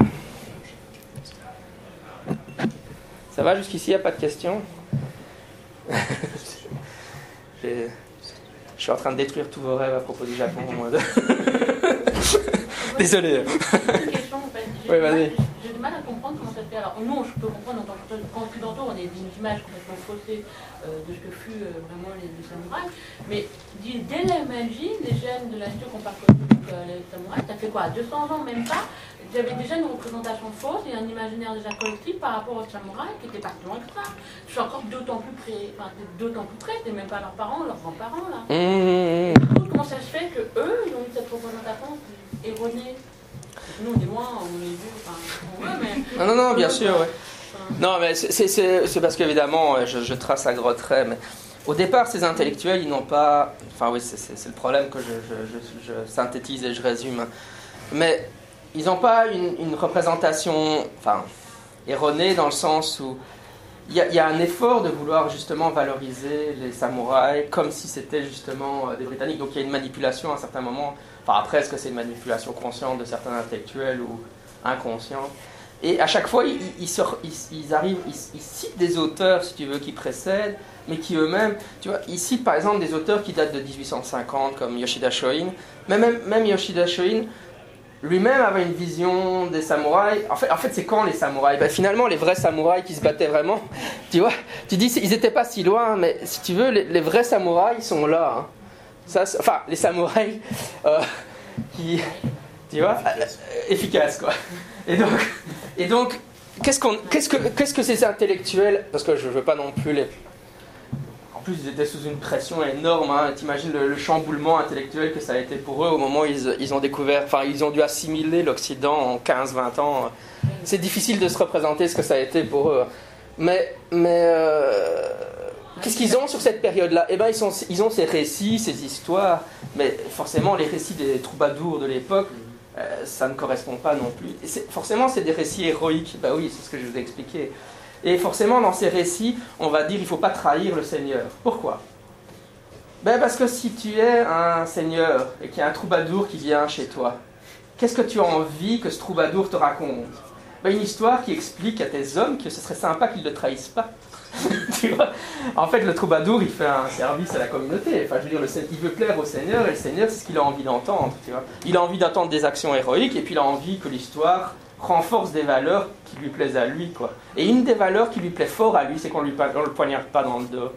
Ça va jusqu'ici, il n'y a pas de questions Je suis en train de détruire tous vos rêves à propos du Japon. Désolé. Une question, en fait. J'ai Oui, du mal- vas-y. J'ai du mal à comprendre comment ça se fait. Alors, nous, je peux comprendre en tant que occidentaux, on a des images complètement faussées euh, de ce que fut euh, vraiment les, les samouraïs. Mais dès l'imagine, les jeunes de la nature qu'on parcouru donc, euh, les samouraïs, ça fait quoi? 200 ans, même pas? J'avais déjà une représentation fausse et un imaginaire déjà collectif par rapport aux samouraïs qui si loin que ça. Je suis encore d'autant plus près, enfin, d'autant plus près, c'est même pas leurs parents, leurs grands-parents là. Mmh, coup, comment ça se fait que eux, ils ont eu cette représentation erronée? Nous, on est loin, on est vieux, enfin, on veut, mais. Non, non, non, bien sûr, ouais. Non, mais c'est- parce qu'évidemment, euh, je, je trace à gros traits, mais au départ, ces intellectuels, ils n'ont pas. Enfin, oui, c'est- le problème que je- je synthétise et je résume. Mais ils n'ont pas une, représentation enfin, erronée dans le sens où il y, a, un effort de vouloir justement valoriser les samouraïs comme si c'était justement euh, des Britanniques. Donc il y a une manipulation à un certain moment. Enfin, après, est-ce que c'est une manipulation consciente de certains intellectuels ou inconsciente et à chaque fois, ils, ils, ils- arrivent, ils citent des auteurs, si tu veux, qui précèdent, mais qui eux-mêmes, tu vois, ils citent par exemple des auteurs qui datent de 1850, comme Yoshida Shoin. Mais même, même Yoshida Shoin, lui-même avait une vision des samouraïs. En fait, en fait c'est quand les samouraïs? Ben, Finalement, les vrais samouraïs qui se battaient vraiment, tu vois, tu dis, ils n'étaient pas si loin, mais si tu veux, les, les vrais samouraïs sont là. hein. Ça, enfin, les samouraïs euh, qui, tu vois, euh, efficaces, quoi. Et donc, et donc, qu'est-ce qu'on, qu'est-ce que, qu'est-ce que ces intellectuels, parce que je veux pas non plus les, en plus ils étaient sous une pression énorme. Hein. T'imagines le, le chamboulement intellectuel que ça a été pour eux au moment où ils, ont découvert, enfin ils ont dû assimiler l'Occident en 15-20 ans. C'est difficile de se représenter ce que ça a été pour eux. Mais, mais euh, qu'est-ce qu'ils ont sur cette période-là? Eh ben ils, ils ont ces récits, ces histoires, mais forcément les récits des troubadours de l'époque, euh, ça ne correspond pas non plus. Forcément, c'est des récits héroïques. Bah oui, c'est ce que je vous ai expliqué. Et forcément, dans ces récits, on va dire il ne faut pas trahir le Seigneur. Pourquoi? Ben Parce que si tu es un Seigneur et qu'il y a un troubadour qui vient chez toi, qu'est-ce que tu as envie que ce troubadour te raconte? Ben, Une histoire qui explique à tes hommes que ce serait sympa qu'ils ne le trahissent pas. En fait, le troubadour, il fait un service à la communauté. Enfin, je veux dire, il veut plaire au Seigneur, et le Seigneur, c'est ce qu'il a envie d'entendre. Il a envie d'entendre des actions héroïques, et puis il a envie que l'histoire renforce des valeurs qui lui plaisent à lui. Quoi. Et une des valeurs qui lui plaît fort à lui, c'est qu'on on le poignarde pas dans le dos.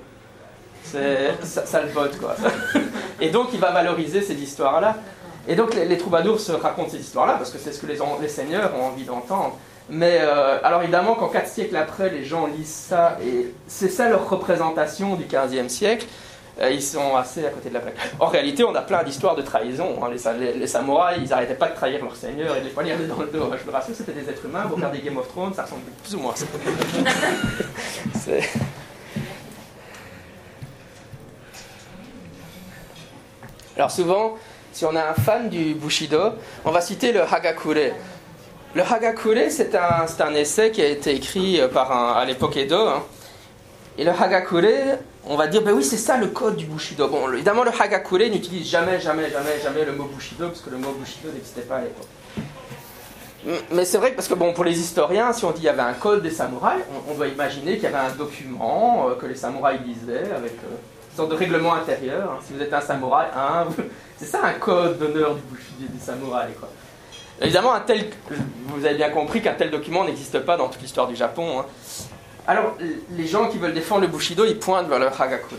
Ça, ça le botte, quoi. Et donc, il va valoriser ces histoires-là. Et donc, les, troubadours se racontent ces histoires-là, parce que c'est ce que les, les seigneurs ont envie d'entendre. Mais euh, alors évidemment, quand quatre siècles après, les gens lisent ça, et c'est ça leur représentation du 15e siècle, ils sont assez à côté de la plaque. En réalité, on a plein d'histoires de trahison. hein. Les, sa- les- les samouraïs, ils n'arrêtaient pas de trahir leur seigneur et de les poignarder dans le dos. Je me rassure, c'était des êtres humains. Vous regardez Game of Thrones, ça ressemble plus ou moins à ça. C'est- Alors souvent, si on est un fan du Bushido, on va citer le Hagakure. Le Hagakure, c'est un, c'est un essai qui a été écrit euh, par un, à l'époque Edo. hein. Et le Hagakure, on va dire, ben oui, c'est ça le code du Bushido. Bon, évidemment, le Hagakure n'utilise jamais, jamais, jamais, jamais le mot Bushido, parce que le mot Bushido n'existait pas à l'époque. Mais c'est vrai parce que bon, pour les historiens, si on dit qu'il y avait un code des samouraïs, on, doit imaginer qu'il y avait un document euh, que les samouraïs lisaient avec euh, une sorte de règlement intérieur. Hein. Si vous êtes un samouraï, hein, c'est ça un code d'honneur du bushido des samouraïs. Quoi. Évidemment, un tel, vous avez bien compris qu'un tel document n'existe pas dans toute l'histoire du Japon. Hein. Alors, les gens qui veulent défendre le bushido, ils pointent vers le hagakure.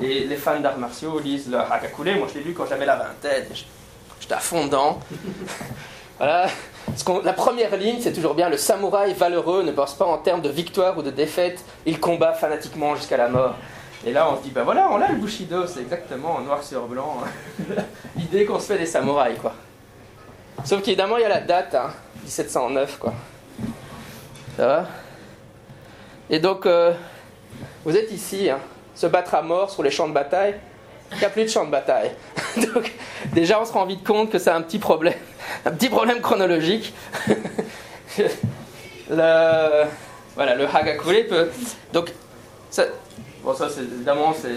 Et les fans d'arts martiaux lisent le hagakure. Moi, je l'ai lu quand j'avais la vingtaine. J'étais à fond dedans. voilà. La première ligne, c'est toujours bien le samouraï valeureux ne pense pas en termes de victoire ou de défaite, il combat fanatiquement jusqu'à la mort. Et là, on se dit, ben voilà, on a le Bushido, c'est exactement noir sur blanc l'idée qu'on se fait des samouraïs, quoi. Sauf qu'évidemment, il y a la date, 1709, hein, quoi. Ça va? Et donc, euh, vous êtes ici, hein, se battre à mort sur les champs de bataille. Il n'y a plus de champs de bataille. donc, déjà, on se rend vite compte que c'est un petit problème un petit problème chronologique. voilà, le Hagakure peut. Donc, ça, bon, ça, évidemment, c'est,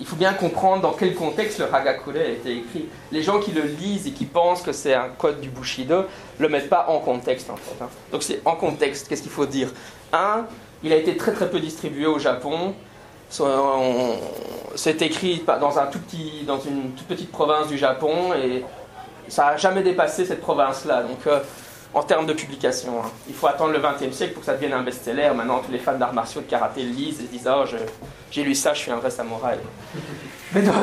il faut bien comprendre dans quel contexte le Hagakure a été écrit. Les gens qui le lisent et qui pensent que c'est un code du Bushido le mettent pas en contexte, en fait. Hein. Donc, c'est en contexte. Qu'est-ce qu'il faut dire? Un, il a été très très peu distribué au Japon. C'est écrit dans, un tout petit, dans une toute petite province du Japon et ça n'a jamais dépassé cette province-là. Donc, euh, en termes de publication, hein. il faut attendre le XXe siècle pour que ça devienne un best-seller. Maintenant, tous les fans d'arts martiaux, de karaté le lisent et se disent Oh, j'ai lu ça, je suis un vrai samouraï. Mais donc,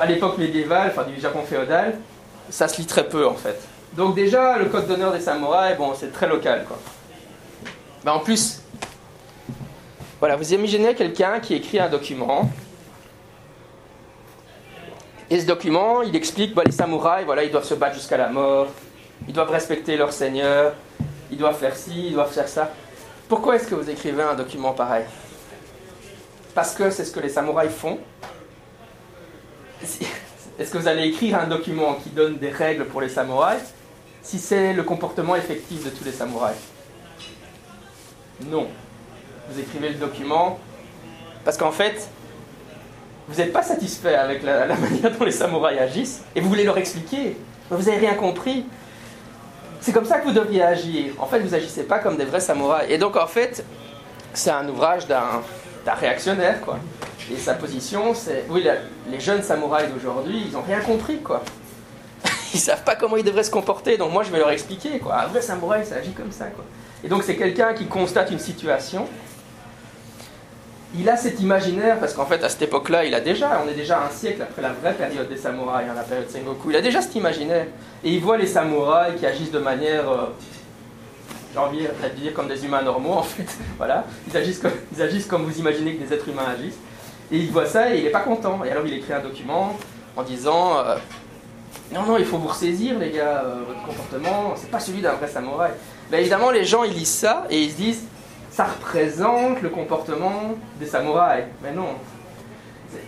à l'époque médiévale, enfin du Japon féodal, ça se lit très peu en fait. Donc, déjà, le code d'honneur des samouraïs, bon, c'est très local quoi. Ben, en plus, voilà, vous imaginez quelqu'un qui écrit un document. Et ce document, il explique bah, les samouraïs, voilà, ils doivent se battre jusqu'à la mort, ils doivent respecter leur seigneur, ils doivent faire ci, ils doivent faire ça. Pourquoi est-ce que vous écrivez un document pareil? Parce que c'est ce que les samouraïs font. Est-ce que vous allez écrire un document qui donne des règles pour les samouraïs? Si c'est le comportement effectif de tous les samouraïs Non. Vous écrivez le document parce qu'en fait, vous n'êtes pas satisfait avec la, manière dont les samouraïs agissent, et vous voulez leur expliquer, vous n'avez rien compris. C'est comme ça que vous devriez agir. En fait, vous n'agissez pas comme des vrais samouraïs. Et donc, en fait, c'est un ouvrage d'un réactionnaire, quoi. Et sa position, c'est... Oui, les jeunes samouraïs d'aujourd'hui, ils n'ont rien compris, quoi. Ils savent pas comment ils devraient se comporter, donc moi, je vais leur expliquer, quoi. Un vrai samouraï, ça agit comme ça, quoi. Et donc, c'est quelqu'un qui constate une situation, il a cet imaginaire, parce qu'en fait, à cette époque-là, il a déjà, on est déjà un siècle après la vraie période des samouraïs, hein, la période Sengoku, il a déjà cet imaginaire. Et il voit les samouraïs qui agissent de manière, euh, j'ai envie de dire comme des humains normaux, en fait. Voilà, ils agissent, comme, ils agissent comme vous imaginez que des êtres humains agissent. Et il voit ça et il n'est pas content. Et alors il écrit un document en disant euh, Non, non, il faut vous ressaisir, les gars, euh, votre comportement, c'est pas celui d'un vrai samouraï. Mais évidemment, les gens, ils lisent ça et ils se disent ça représente le comportement des samouraïs. Mais non.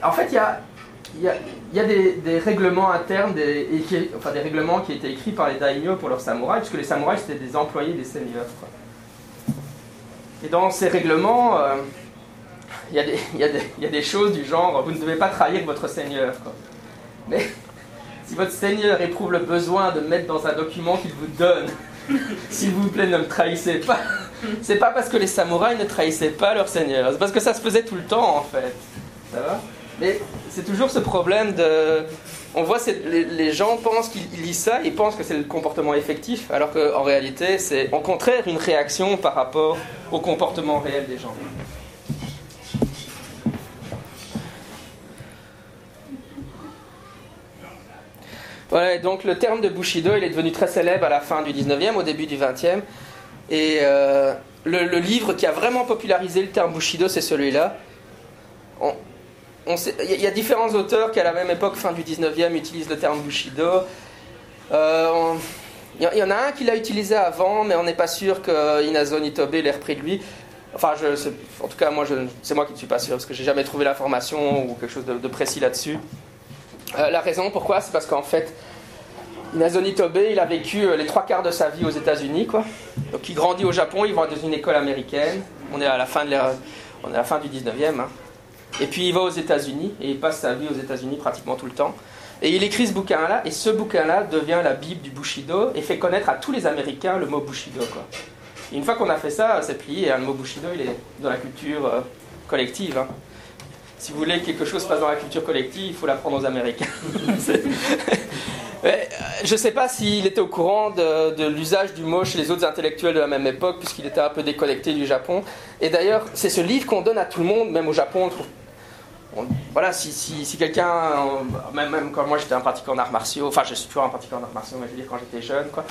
En fait, il y a, y a, des, règlements internes, enfin des règlements qui étaient écrits par les daimyo pour leurs samouraïs, puisque les samouraïs c'était des employés des seigneurs. Et dans ces règlements, il y, y, a des choses du genre vous ne devez pas trahir votre seigneur. Mais si votre seigneur éprouve le besoin de mettre dans un document qu'il vous donne, s'il vous plaît, ne me trahissez pas. C'est pas parce que les samouraïs ne trahissaient pas leur seigneur, c'est parce que ça se faisait tout le temps en fait. Ça va? Mais c'est toujours ce problème de. On voit, les, les gens pensent qu'ils lisent ça, ils pensent que c'est le comportement effectif, alors qu'en réalité, c'est au contraire une réaction par rapport au comportement réel des gens. Donc le terme de Bushido, il est devenu très célèbre à la fin du 19e, au début du 20e. Et euh, le, livre qui a vraiment popularisé le terme Bushido, c'est celui-là. Il y a différents auteurs qui, à la même époque, fin du 19e, utilisent le terme Bushido. Euh, il y en a un qui l'a utilisé avant, mais on n'est pas sûr que Inazo Nitobe l'ait repris de lui. Enfin, en tout cas, moi, c'est moi qui ne suis pas sûr, parce que j'ai jamais trouvé l'information ou quelque chose de, précis là-dessus. Euh, la raison pourquoi, c'est parce qu'en fait, Inazoni Tobe, il a vécu euh, les trois quarts de sa vie aux États-Unis, quoi. Donc il grandit au Japon, il va dans une école américaine. On est à la fin, de on est à la fin du 19e. Hein. Et puis il va aux États-Unis et il passe sa vie aux États-Unis pratiquement tout le temps. Et il écrit ce bouquin-là, et ce bouquin-là devient la Bible du Bushido et fait connaître à tous les Américains le mot Bushido. Quoi. Et une fois qu'on a fait ça, c'est plié, et le mot Bushido, il est dans la culture euh, collective. hein. Si vous voulez que quelque chose passe dans la culture collective, il faut l'apprendre aux Américains. Euh, Je ne sais pas s'il était au courant de, l'usage du mot chez les autres intellectuels de la même époque, puisqu'il était un peu déconnecté du Japon. Et d'ailleurs, c'est ce livre qu'on donne à tout le monde, même au Japon. on trouve- voilà, si, si, si quelqu'un, euh, même, même quand moi j'étais un pratiquant d'arts martiaux, enfin je suis toujours un pratiquant d'arts martiaux, mais je veux dire quand j'étais jeune, quoi,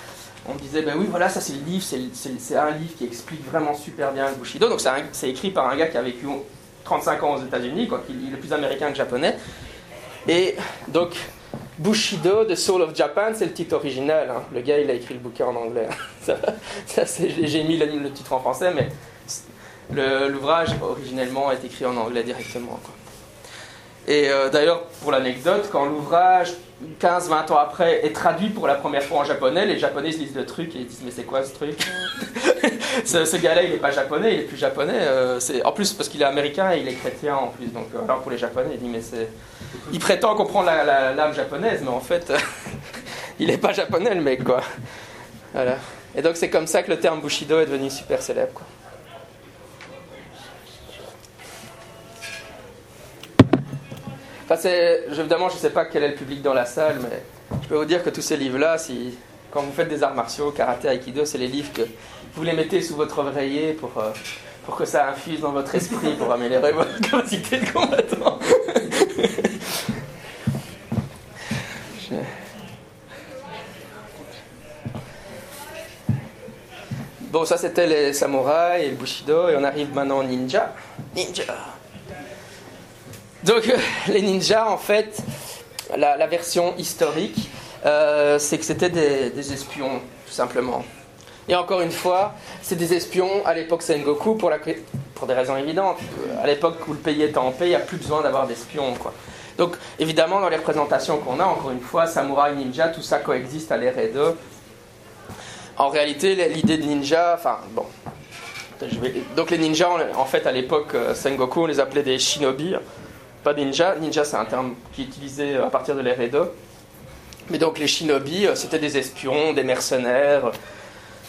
on me disait, ben oui, voilà, ça c'est le livre, c'est- un livre qui explique vraiment super bien le Bushido. Donc c'est écrit par un gars qui a vécu 35 ans aux États-Unis, quoi, il est plus américain que japonais. Et donc, Bushido, The Soul of Japan, c'est le titre original. hein. Le gars, il a écrit le bouquin en anglais. Ça, ça, J'ai mis le, le titre en français, mais l'ouvrage originellement est écrit en anglais directement. quoi. Et euh, d'ailleurs, pour l'anecdote, quand l'ouvrage, 15-20 ans après, est traduit pour la première fois en japonais, les japonais se lisent le truc et ils disent Mais c'est quoi ce truc? Ce, gars-là, il n'est pas japonais, il est plus japonais. euh, en plus, parce qu'il est américain et il est chrétien en plus. Donc, euh, alors pour les japonais, il dit Mais c'est. Il prétend comprendre la- la- l'âme japonaise, mais en fait, il n'est pas japonais le mec, quoi. Voilà. Et donc, c'est comme ça que le terme Bushido est devenu super célèbre, quoi. Enfin, évidemment, je ne sais pas quel est le public dans la salle, mais je peux vous dire que tous ces livres-là, si, quand vous faites des arts martiaux, karaté, aikido, c'est les livres que vous les mettez sous votre oreiller pour, euh, pour que ça infuse dans votre esprit, pour améliorer votre capacité de combattant. Bon, ça c'était les samouraïs et le bushido, et on arrive maintenant au ninja. Ninja donc euh, les ninjas, en fait, la, version historique, euh, c'est que c'était des, espions, tout simplement. Et encore une fois, c'est des espions à l'époque Sengoku pour, pour des raisons évidentes. Euh, À l'époque où le pays était en paix, il n'y a plus besoin d'avoir d'espions. Quoi. Donc évidemment, dans les représentations qu'on a, encore une fois, samouraï, ninja, tout ça coexiste à l'ère Edo. En réalité, l'idée de ninja, enfin bon, donc les ninjas, en fait, à l'époque Sengoku, on les appelait des shinobi, pas ninja. Ninja, c'est un terme qui est utilisé à partir de l'ère Edo. Mais donc les shinobi, euh, c'était des espions, des mercenaires.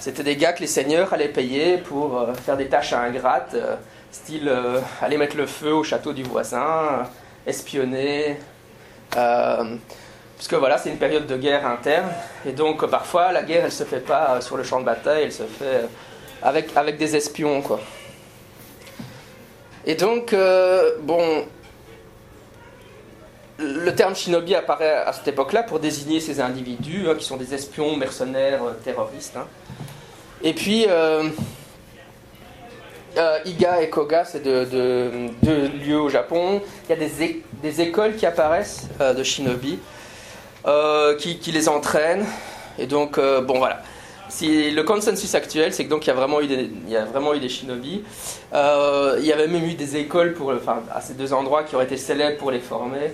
C'était des gars que les seigneurs allaient payer pour euh, faire des tâches ingrates, euh, style euh, aller mettre le feu au château du voisin, euh, espionner. euh, parce que voilà, c'est une période de guerre interne. Et donc euh, parfois, la guerre, elle se fait pas euh, sur le champ de bataille, elle se fait euh, avec, avec des espions, quoi. Et donc, euh, bon, le terme shinobi apparaît à cette époque-là pour désigner ces individus hein, qui sont des espions, mercenaires, euh, terroristes. hein. Et puis, euh, euh, Iga et Koga, c'est deux de, deux lieux au Japon. Il y a des, écoles qui apparaissent de shinobi qui, les entraînent. Et donc, bon, voilà. Si, le consensus actuel, c'est que donc il y a vraiment eu des, il y a vraiment eu des shinobi. Il y avait même eu des écoles pour, enfin, à ces deux endroits qui auraient été célèbres pour les former.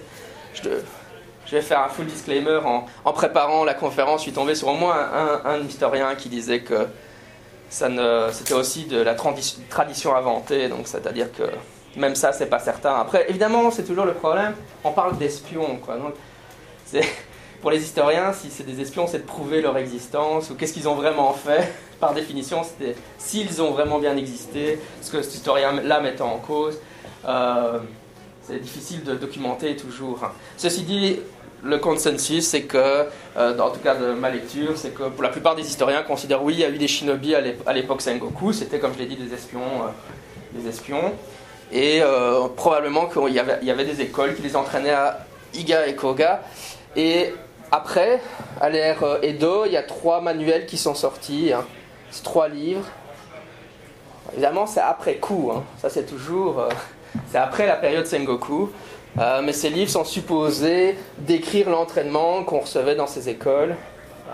Je, vais faire un full disclaimer. En, préparant la conférence, je suis tombé sur au moins un, historien qui disait que ça c'était aussi de la tradi- tradition inventée. Donc, c'est-à-dire que même ça, c'est pas certain. Après, évidemment, c'est toujours le problème. On parle d'espions, quoi. Pour les historiens, si c'est des espions, c'est de prouver leur existence ou qu'est-ce qu'ils ont vraiment fait. Par définition, c'était s'ils ont vraiment bien existé, ce que cet historien-là mettait en cause. Euh, c'est difficile de documenter toujours. Ceci dit, le consensus, c'est que, euh, en tout cas de ma lecture, c'est que pour la plupart des historiens considèrent oui, il y a eu des shinobi à l'ép- à l'époque Sengoku, c'était comme je l'ai dit des espions, euh, des espions, et euh, probablement qu'il y avait, des écoles qui les entraînaient à Iga et Koga, et après, à l'ère Edo, il y a trois manuels qui sont sortis, hein. c'est trois livres. Évidemment, c'est après coup, hein. ça c'est toujours, c'est après la période Sengoku. Euh, mais ces livres sont supposés décrire l'entraînement qu'on recevait dans ces écoles. Euh,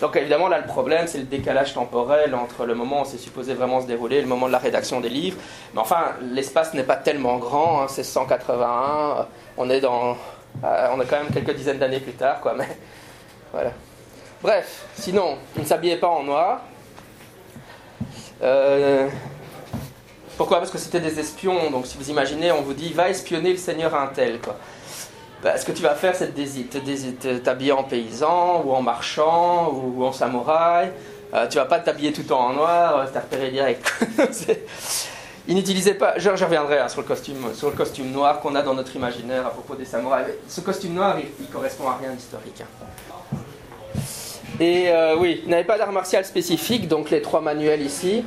donc évidemment, là, le problème, c'est le décalage temporel entre le moment où c'est supposé vraiment se dérouler et le moment de la rédaction des livres. Mais enfin, l'espace n'est pas tellement grand, hein, c'est 181, euh, on est dans... euh, on est quand même quelques dizaines d'années plus tard, quoi, mais voilà. Bref, sinon, ils ne s'habillaient pas en noir. Euh, pourquoi? Parce que c'était des espions. Donc, si vous imaginez, on vous dit va espionner le seigneur Intel. Quoi. ce que tu vas faire, c'est de t'habiller en paysan, ou en marchand, ou en samouraï. Euh, tu vas pas t'habiller tout le temps en noir, euh, t'as repéré direct. Ils n'utilisaient pas, je, reviendrai hein, sur, le costume, sur le costume noir qu'on a dans notre imaginaire à propos des samouraïs. Ce costume noir, il, correspond à rien d'historique. Hein. Et euh, oui, il n'avait pas d'art martial spécifique, donc les trois manuels ici.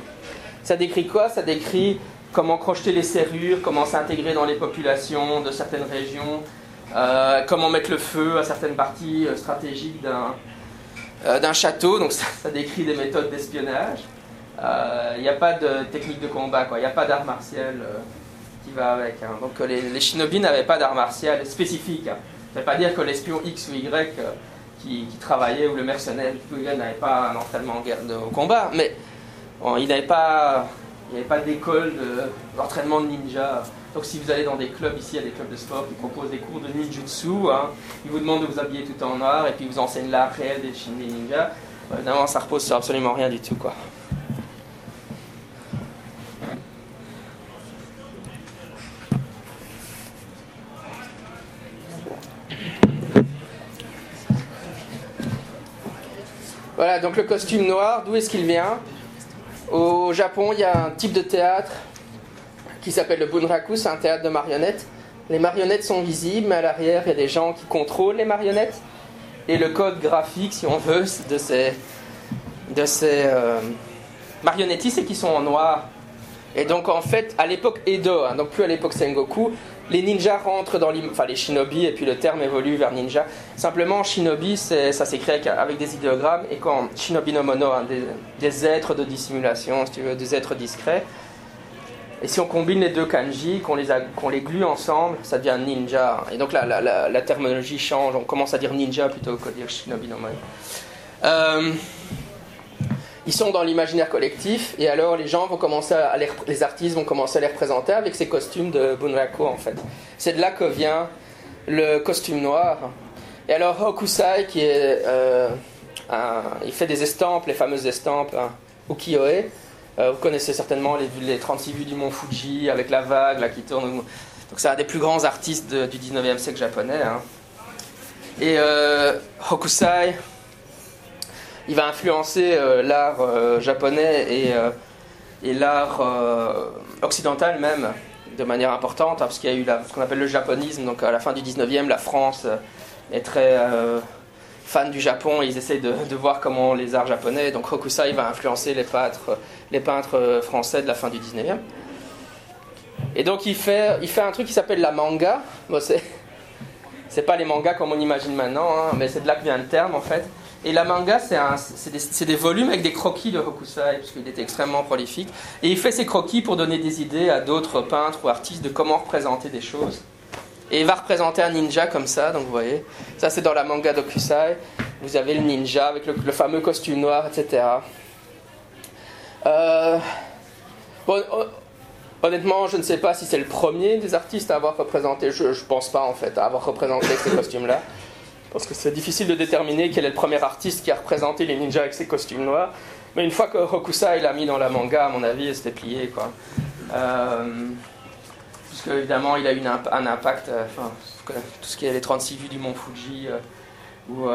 Ça décrit quoi? Ça décrit comment crocheter les serrures, comment s'intégrer dans les populations de certaines régions, euh, comment mettre le feu à certaines parties euh, stratégiques d'un château. Donc ça, décrit des méthodes d'espionnage. Il n'y a pas de technique de combat, il n'y a pas d'art martial qui va avec. Hein. Donc les, les shinobi n'avaient pas d'art martial spécifique. Hein. Ça ne veut pas dire que l'espion X ou Y qui, travaillait ou le mercenaire n'avait pas un entraînement au combat, mais il n'avait pas, pas d'école d'entraînement de, ninja. Donc si vous allez dans des clubs, ici il y a des clubs de sport qui proposent des cours de ninjutsu, hein, ils vous demandent de vous habiller tout en noir et puis ils vous enseignent l'art réel des, des ninjas. Évidemment, ça repose sur absolument rien du tout. quoi. Voilà, donc le costume noir, d'où est-ce qu'il vient? Au Japon, il y a un type de théâtre qui s'appelle le bunraku, c'est un théâtre de marionnettes. Les marionnettes sont visibles, mais à l'arrière, il y a des gens qui contrôlent les marionnettes. Et le code graphique, si on veut, de ces, de ces euh, marionnettistes, c'est qu'ils sont en noir. Et donc, en fait, à l'époque Edo, hein, donc plus à l'époque Sengoku, les ninjas rentrent dans enfin les shinobi, et puis le terme évolue vers ninja. Simplement, shinobi, ça s'écrit avec, des idéogrammes, et quand shinobi no mono, hein, des, êtres de dissimulation, si tu veux, des êtres discrets. Et si on combine les deux kanji, qu'on les, glue ensemble, ça devient ninja. Et donc la, la, terminologie change, on commence à dire ninja plutôt que dire shinobi no mono. Euh, ils sont dans l'imaginaire collectif et alors les gens vont commencer les, artistes vont commencer à les représenter avec ces costumes de Bunraku en fait. C'est de là que vient le costume noir. Et alors Hokusai qui est euh, il fait des estampes, les fameuses estampes hein. Euh, vous connaissez certainement les, les, 36 vues du mont Fuji avec la vague là, qui tourne. Donc c'est un des plus grands artistes du 19e siècle japonais. Hein. Et euh, Hokusai, il va influencer euh, l'art euh, japonais et, euh, et l'art occidental même de manière importante, hein, parce qu'il y a eu ce qu'on appelle le japonisme, donc à la fin du 19e, la France est très fan du Japon et ils essayent de, voir comment les arts japonais, donc Hokusai va influencer les peintres, les peintres français de la fin du 19e. Et donc il fait, il fait un truc qui s'appelle la manga. Bon, c'est, c'est pas les mangas comme on imagine maintenant, hein, mais c'est de là que vient le terme en fait. Et la manga, c'est des, volumes avec des croquis de Hokusai, parce qu'il était extrêmement prolifique. Et il fait ces croquis pour donner des idées à d'autres peintres ou artistes de comment représenter des choses. Et il va représenter un ninja comme ça, donc vous voyez. Ça, c'est dans la manga d'Hokusai. Vous avez le ninja avec le, fameux costume noir, etc. Euh, honnêtement, je ne sais pas si c'est le premier des artistes à avoir représenté, je ne pense pas en fait, à avoir représenté ces costumes-là parce que c'est difficile de déterminer quel est le premier artiste qui a représenté les ninjas avec ses costumes noirs. Mais une fois que Hokusai l'a mis dans la manga, à mon avis, c'était plié. Quoi. Euh, puisque évidemment, il a eu un, impact, euh, enfin, tout ce qui est les 36 vues du mont Fuji, euh, ou,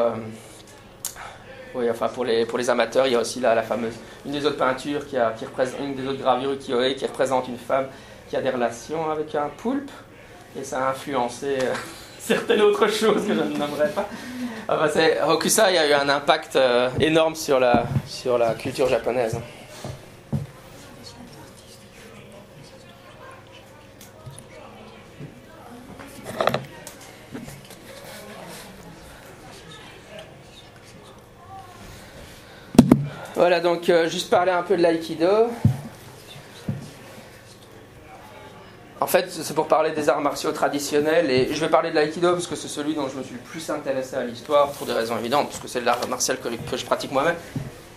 oui, enfin, pour les, pour les amateurs, il y a aussi la, la fameuse, une des autres peintures, qui, a, qui représente, une des autres gravures qui, qui représente une femme qui a des relations avec un poulpe, et ça a influencé certaines autres choses que je ne nommerai pas. Hokusai a eu un impact euh, énorme sur la, sur la culture japonaise. Voilà, donc euh, juste parler un peu de l'aïkido. En fait, c'est pour parler des arts martiaux traditionnels et je vais parler de l'aïkido parce que c'est celui dont je me suis le plus intéressé à l'histoire pour des raisons évidentes, parce que c'est l'art martial que, je pratique moi-même.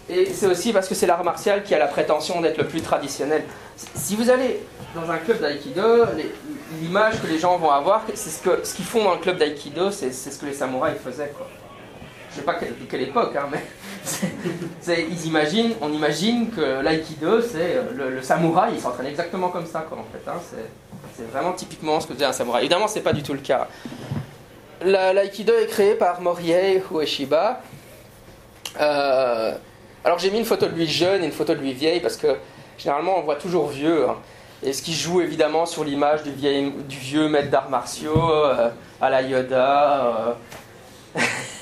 Et c'est aussi parce que c'est l'art martial qui a la prétention d'être le plus traditionnel. Si vous allez dans un club d'aïkido, l'image que les gens vont avoir, c'est ce qu'ils font dans le club d'aïkido, c'est ce que les samouraïs faisaient. Je sais pas de quelle époque, hein, mais ils imaginent, on imagine que l'aïkido, c'est le, le, samouraï, il s'entraîne exactement comme ça, quoi, en fait. Hein, c'est vraiment typiquement ce que faisait un samouraï. Évidemment, ce n'est pas du tout le cas. la- l'aïkido est créé par Moriei Ueshiba. Euh, alors j'ai mis une photo de lui jeune et une photo de lui vieille parce que généralement on voit toujours vieux. hein. Et ce qui joue évidemment sur l'image du, du vieux maître d'arts martiaux euh, à la Yoda. euh.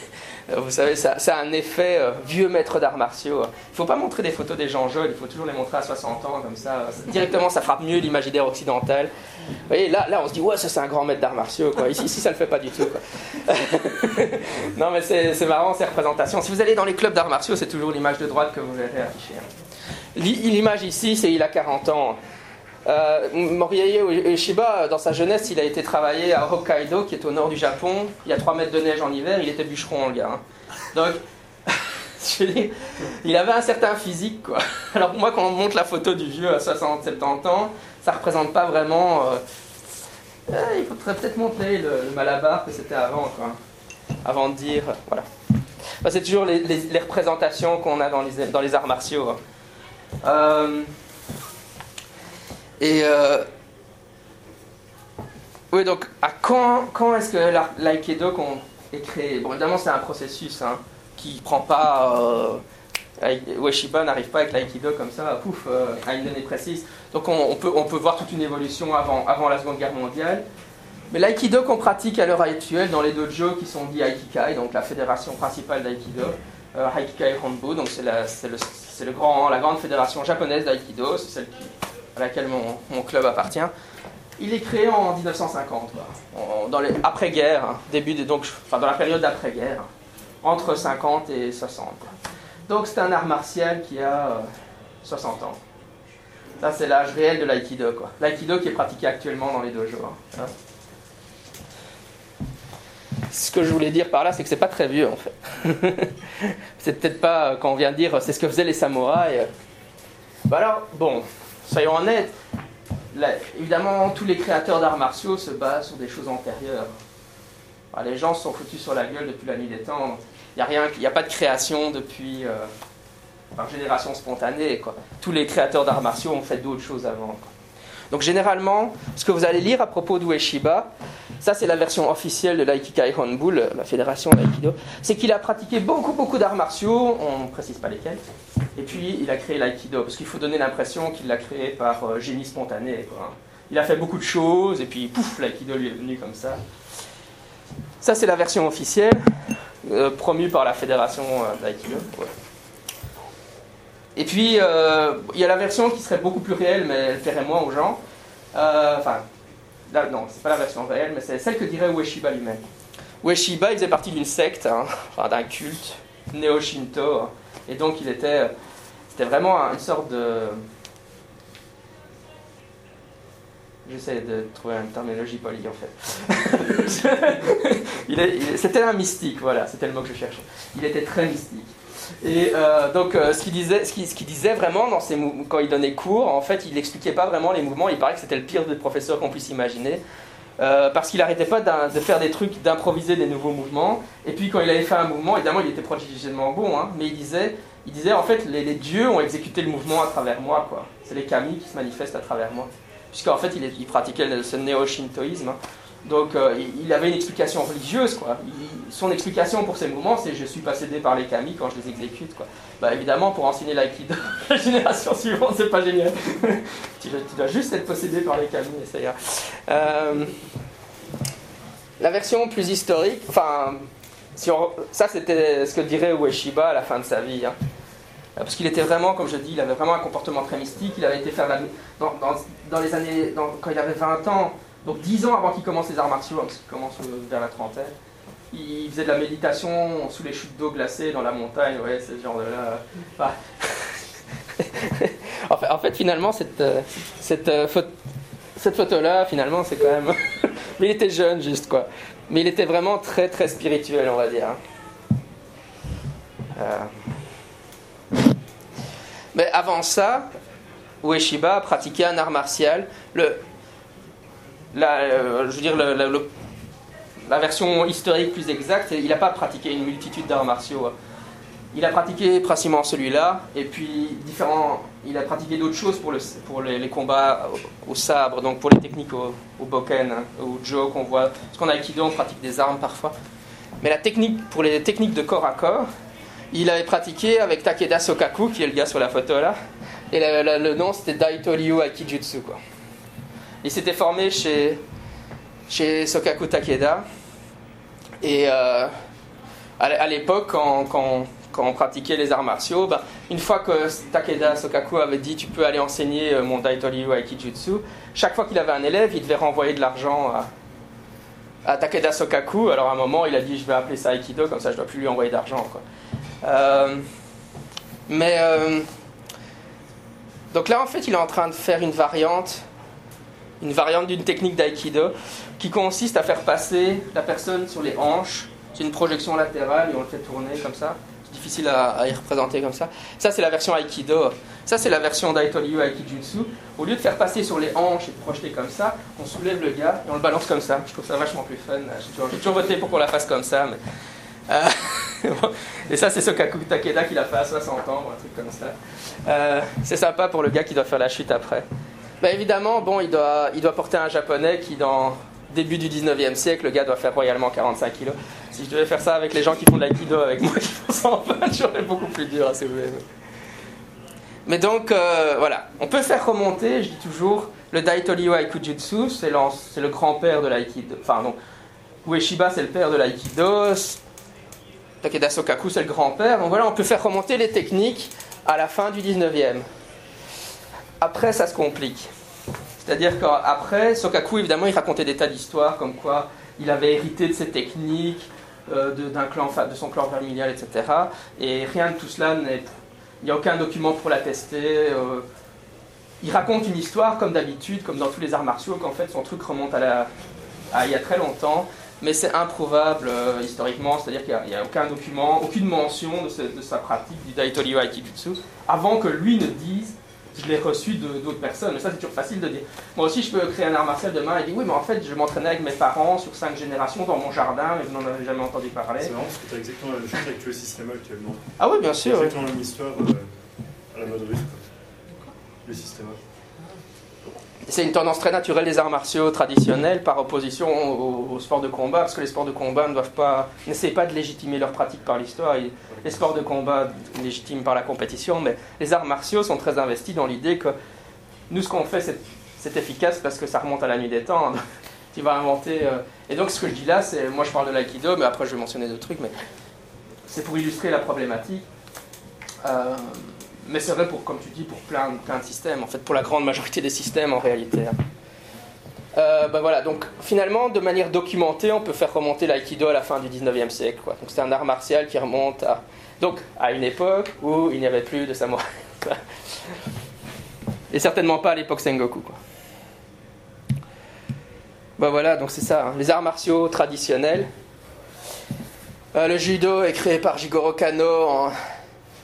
Vous savez, ça, ça a un effet euh, vieux maître d'arts martiaux. Il ne faut pas montrer des photos des gens jeunes, il faut toujours les montrer à 60 ans, comme ça. Directement, ça frappe mieux l'imaginaire occidental. Vous voyez, là, là, on se dit, ouais, ça c'est un grand maître d'arts martiaux. Ici, ici, ça le fait pas du tout. Non, mais c'est marrant ces représentations. Si vous allez dans les clubs d'arts martiaux, c'est toujours l'image de droite que vous verrez affichée. hein. L'i- L'image ici, c'est il a 40 ans. Euh, Moriei Ueshiba, dans sa jeunesse, il a été travaillé à Hokkaido, qui est au nord du Japon. Il y a 3 mètres de neige en hiver, il était bûcheron, le gars. hein. Donc, je dire, il avait un certain physique, quoi. Alors, moi, quand on montre la photo du vieux à 60, 70 ans, ça représente pas vraiment. euh, eh, il faudrait peut-être montrer le, malabar que c'était avant, quoi. Avant de dire. euh, Voilà. C'est toujours les, représentations qu'on a dans les, arts martiaux. hein. Euh, et. euh, oui, donc, à quand, quand est-ce que l'aïkido est créé? Bon, évidemment, c'est un processus hein, qui prend pas. euh, n'arrive pas avec l'aïkido comme ça, pouf, euh, à une donnée précise. Donc, on, peut, on peut voir toute une évolution avant, avant la Seconde Guerre mondiale. Mais l'aïkido qu'on pratique à l'heure actuelle dans les dojos qui sont dits Aikikai, donc la fédération principale d'aïkido, euh, Aikikai Honbu, donc c'est la, le, le grand, la grande fédération japonaise d'aïkido, c'est celle qui, à laquelle mon, club appartient. Il est créé en 1950, quoi. En- dans les après-guerre, hein, début de, donc, enfin, dans la période d'après-guerre, entre 50 et 60. quoi. Donc c'est un art martial qui a euh, 60 ans. Ça c'est l'âge réel de l'aïkido, quoi. L'aïkido qui est pratiqué actuellement dans les dojos. hein. Hein. Ce que je voulais dire par là, c'est que c'est pas très vieux en fait. c'est peut-être pas euh, quand on vient de dire euh, c'est ce que faisaient les samouraïs. euh. Bah alors, bon, soyons honnêtes. Évidemment, tous les créateurs d'arts martiaux se basent sur des choses antérieures. Ah, les gens se sont foutus sur la gueule depuis la nuit des temps. Il n'y a, a pas de création depuis. euh, par génération spontanée. Tous les créateurs d'arts martiaux ont fait d'autres choses avant. Donc, généralement, ce que vous allez lire à propos d'Ueshiba, ça c'est la version officielle de l'Aikikai Honbu, la fédération d'Aikido, c'est qu'il a pratiqué beaucoup, beaucoup d'arts martiaux, on ne précise pas lesquels, et puis il a créé l'Aikido, parce qu'il faut donner l'impression qu'il l'a créé par euh, génie spontané. Il a fait beaucoup de choses, et puis pouf, l'Aikido lui est venu comme ça. Ça c'est la version officielle, euh, promue par la fédération euh, d'Aikido. ouais. Et puis, euh, il y a la version qui serait beaucoup plus réelle, mais elle ferait moins aux gens. Enfin, là, non, c'est pas la version réelle, mais c'est celle que dirait Ueshiba lui-même. Ueshiba, il faisait partie d'une secte, hein, d'un culte néo-shinto, hein, et donc il était, c'était vraiment une sorte de. J'essaie de trouver une terminologie polie en fait. C'était un mystique, voilà, c'était le mot que je cherchais. Il était très mystique. Et euh, donc, euh, ce qu'il disait, ce qu'il, ce qu'il disait vraiment dans ses quand il donnait cours, en fait, il n'expliquait pas vraiment les mouvements. Il paraît que c'était le pire des professeurs qu'on puisse imaginer. Euh, parce qu'il n'arrêtait pas de faire des trucs, d'improviser des nouveaux mouvements. Et puis, quand il avait fait un mouvement, évidemment, il était prodigieusement bon, hein, mais il disait, il disait en fait, les, dieux ont exécuté le mouvement à travers moi, quoi. C'est les kami qui se manifestent à travers moi. Puisqu'en fait, il, pratiquait ce néo-shintoïsme. hein. Donc, euh, il, avait une explication religieuse, quoi. Son explication pour ces mouvements, c'est je suis possédé par les kami quand je les exécute, quoi. Bah, évidemment, pour enseigner l'aïkido, la génération suivante, c'est pas génial. tu dois juste être possédé par les kami, et ça ira. Euh, la version plus historique, enfin, ça c'était ce que dirait Ueshiba à la fin de sa vie. hein. Euh, Parce qu'il était vraiment, comme je dis, il avait vraiment un comportement très mystique. Il avait été faire la, dans, les années, quand il avait 20 ans, donc 10 ans avant qu'il commence les arts martiaux, hein, parce qu'il commence euh, vers la trentaine, il faisait de la méditation sous les chutes d'eau glacées dans la montagne, ouais, c'est ce genre de là. Enfin, en, fait, en fait, finalement, cette, euh, cette, euh, cette photo-là, finalement, c'est quand même. Mais il était jeune, juste quoi. Mais il était vraiment très, très spirituel, on va dire. hein. Euh. Mais avant ça, Ueshiba pratiquait un art martial. Le, la, euh, je veux dire, la version historique plus exacte, il n'a pas pratiqué une multitude d'arts martiaux. Il a pratiqué principalement celui-là, et puis différents, il a pratiqué d'autres choses pour, le, pour les, combats au, sabre, donc pour les techniques au, au boken, au jo qu'on voit. Parce qu'en aikido, on pratique des armes parfois. Mais la technique, pour les techniques de corps à corps, il avait pratiqué avec Takeda Sokaku, qui est le gars sur la photo là, et le, nom c'était Daito Ryu Aikijutsu. Quoi. Il s'était formé chez, chez Sokaku Takeda, et euh, à l'époque, quand- quand on pratiquait les arts martiaux, bah, une fois que Takeda Sokaku avait dit tu peux aller enseigner euh, mon Daito Ryu Aikijutsu, chaque fois qu'il avait un élève, il devait renvoyer de l'argent à, Takeda Sokaku. Alors à un moment, il a dit je vais appeler ça Aikido, comme ça je dois plus lui envoyer d'argent. Euh, mais euh, donc là, en fait, il est en train de faire une variante, une variante d'une technique d'Aikido qui consiste à faire passer la personne sur les hanches. C'est une projection latérale et on le fait tourner comme ça. Difficile à, y représenter comme ça. Ça, c'est la version Aikido. Ça, c'est la version Daito Aikijutsu. Au lieu de faire passer sur les hanches et de projeter comme ça, on soulève le gars et on le balance comme ça. Je trouve ça vachement plus fun. J'ai toujours, toujours voté pour qu'on la fasse comme ça. Mais... Euh, et ça, c'est Sokaku Takeda qui l'a fait à 60 ans, un truc comme ça. Euh, c'est sympa pour le gars qui doit faire la chute après. Bah, évidemment, bon, il doit, il doit porter un japonais qui, dans début du 19e siècle, le gars doit faire royalement 45 kilos? Si je devais faire ça avec les gens qui font de l'aïkido avec moi, qui font 120, j'aurais beaucoup plus dur à soulever. Mais donc, euh, voilà. On peut faire remonter, je dis toujours, le Daito Ryu Aikujutsu, c'est le grand-père de l'aïkido. Enfin, non. Ueshiba, c'est le père de l'aïkido. Takeda Sokaku, c'est le grand-père. Donc voilà, on peut faire remonter les techniques à la fin du 19e. Après, ça se complique. C'est-à-dire qu'après, Sokaku, évidemment, il racontait des tas d'histoires comme quoi il avait hérité de ses techniques, euh, de, son clan familial, etc. Et rien de tout cela n'est. Il n'y a aucun document pour l'attester. euh. il raconte une histoire comme d'habitude, comme dans tous les arts martiaux, qu'en fait son truc remonte à, il y a très longtemps, mais c'est improuvable euh, historiquement, c'est-à-dire qu'il n'y a, aucun document, aucune mention de, sa pratique du Daito Ryu Aikijutsu, avant que lui ne dise je l'ai reçu de- d'autres personnes. Mais ça, c'est toujours facile de dire. Moi aussi, je peux créer un art martial demain et dire oui, mais en fait, je m'entraînais avec mes parents sur cinq générations dans mon jardin, mais vous n'en avez jamais entendu parler. C'est marrant parce que tu as exactement la même chose avec le système actuellement. Ah oui, bien sûr. oui. exactement la même histoire euh, à la mode russe. Quoi. Le système. C'est une tendance très naturelle des arts martiaux traditionnels par opposition aux, sports de combat, parce que les sports de combat ne doivent pas, n'essayent pas de légitimer leur pratique par l'histoire. Les sports de combat légitiment par la compétition, mais les arts martiaux sont très investis dans l'idée que nous, ce qu'on fait, c'est, c'est efficace parce que ça remonte à la nuit des temps. tu vas inventer. euh, Et donc, ce que je dis là, c'est, moi, je parle de l'aïkido, mais après, je vais mentionner d'autres trucs, mais c'est pour illustrer la problématique. Euh, mais c'est vrai pour, comme tu dis, pour plein, plein de systèmes, en fait, pour la grande majorité des systèmes en réalité. hein. Euh, ben voilà, donc finalement, de manière documentée, on peut faire remonter l'aïkido à la fin du 19e siècle. Quoi. Donc c'est un art martial qui remonte à, donc, à une époque où il n'y avait plus de samouraï. Et certainement pas à l'époque Sengoku. Quoi. Ben voilà, donc c'est ça, hein. les arts martiaux traditionnels. Euh, le judo est créé par Jigoro Kano en,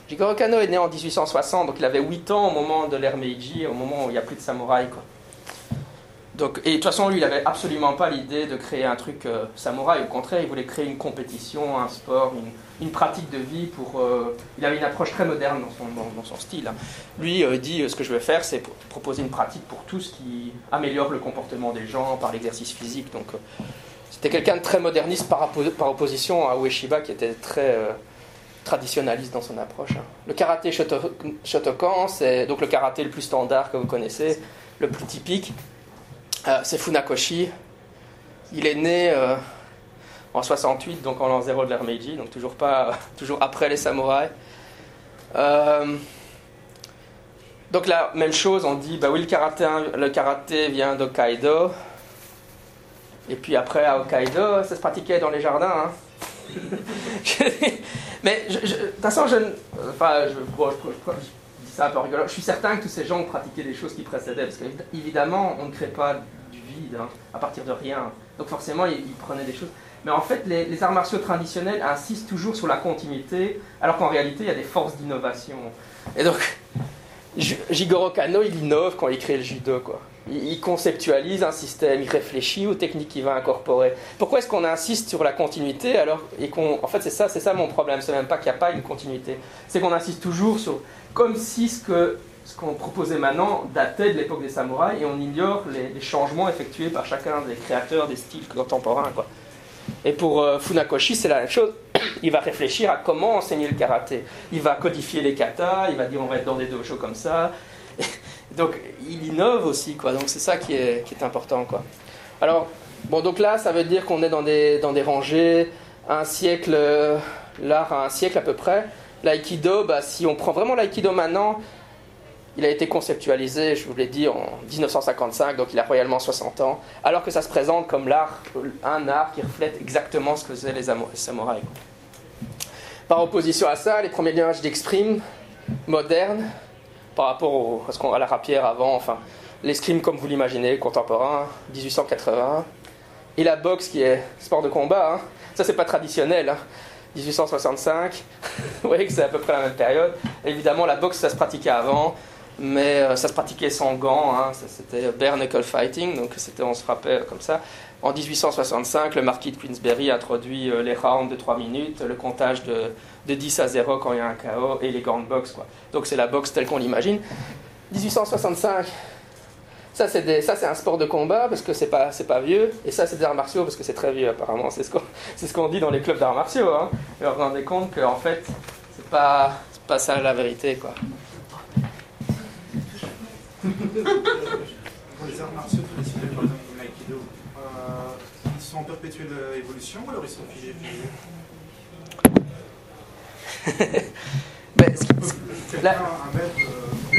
Jigoro Kano est né en 1860, donc il avait 8 ans au moment de l'ère Meiji, au moment où il n'y a plus de samouraï. Donc, et de toute façon, lui, il n'avait absolument pas l'idée de créer un truc euh, samouraï. Au contraire, il voulait créer une compétition, un sport, une, pratique de vie. Pour, euh, il avait une approche très moderne dans son, dans, dans son style. hein. Lui euh, dit euh, ce que je veux faire, c'est proposer une pratique pour tout ce qui améliore le comportement des gens par l'exercice physique. Donc, c'était quelqu'un de très moderniste par, oppo- par opposition à Ueshiba, qui était très traditionnaliste dans son approche. hein. Le karaté Shoto- Shotokan, c'est donc le karaté le plus standard que vous connaissez, le plus typique. Euh, c'est Funakoshi. Il est né euh, en 68, donc en l'an 0 de l'ère Meiji, donc toujours, pas, toujours après les samouraïs. Euh, donc la même chose, on dit, bah oui, le karaté, le karaté vient d'Hokkaido. Et puis après, à Hokkaido, ça se pratiquait dans les jardins. hein. Mais de toute façon, je, enfin, je, dis ça un peu rigolo. Je suis certain que tous ces gens ont pratiqué des choses qui précédaient, parce qu'évidemment, on ne crée pas du vide hein, à partir de rien. Donc forcément, ils, prenaient des choses. Mais en fait, les, les arts martiaux traditionnels insistent toujours sur la continuité, alors qu'en réalité, il y a des forces d'innovation. Et donc, Jigoro Kano, il innove quand il crée le judo, quoi. Il conceptualise un système, il réfléchit aux techniques qu'il va incorporer. Pourquoi est-ce qu'on insiste sur la continuité alors et qu'on, en fait, c'est ça, c'est ça mon problème. C'est même pas qu'il n'y a pas une continuité. C'est qu'on insiste toujours sur, comme si ce qu'on proposait maintenant datait de l'époque des samouraïs et on ignore les, changements effectués par chacun des créateurs des styles contemporains. Et pour euh, Funakoshi, c'est la même chose. Il va réfléchir à comment enseigner le karaté. Il va codifier les katas, il va dire on va être dans des dojos comme ça. Donc il innove aussi, quoi. Donc c'est ça qui est, important, quoi. Alors, bon, donc là, ça veut dire qu'on est dans des, rangées, un siècle, euh, l'art à un siècle à peu près. L'aïkido, bah, si on prend vraiment l'aïkido maintenant, il a été conceptualisé, je vous l'ai dit, en 1955, donc il a royalement 60 ans, alors que ça se présente comme l'art, un art qui reflète exactement ce que faisaient les, amo- les samouraïs. Par opposition à ça, les premiers nuages d'escrime modernes, par rapport à, la rapière avant, enfin, l'escrime comme vous l'imaginez, contemporain, 1880, et la boxe qui est sport de combat, hein. ça c'est pas traditionnel, hein. 1865, vous voyez que c'est à peu près la même période. Évidemment, la boxe ça se pratiquait avant, mais euh, ça se pratiquait sans gants, hein. Ça, c'était bare knuckle fighting, donc c'était, on se frappait comme ça. En 1865, le marquis de Queensberry introduit euh, les rounds de 3 minutes, le comptage de, de 10 à 0 quand il y a un KO et les gants de boxe. Quoi. Donc c'est la boxe telle qu'on l'imagine. 1865, ça c'est, un sport de combat parce que c'est pas, pas vieux, et ça c'est des arts martiaux parce que c'est très vieux apparemment. C'est ce qu'on, ce qu'on dit dans les clubs d'arts martiaux. Hein. Et vous vous rendez compte qu'en fait, c'est pas, pas ça la vérité. Quoi. Les arts martiaux traditionnels, par exemple comme l'aïkido, euh, ils en perpétuelle évolution ou alors ils sont figés euh,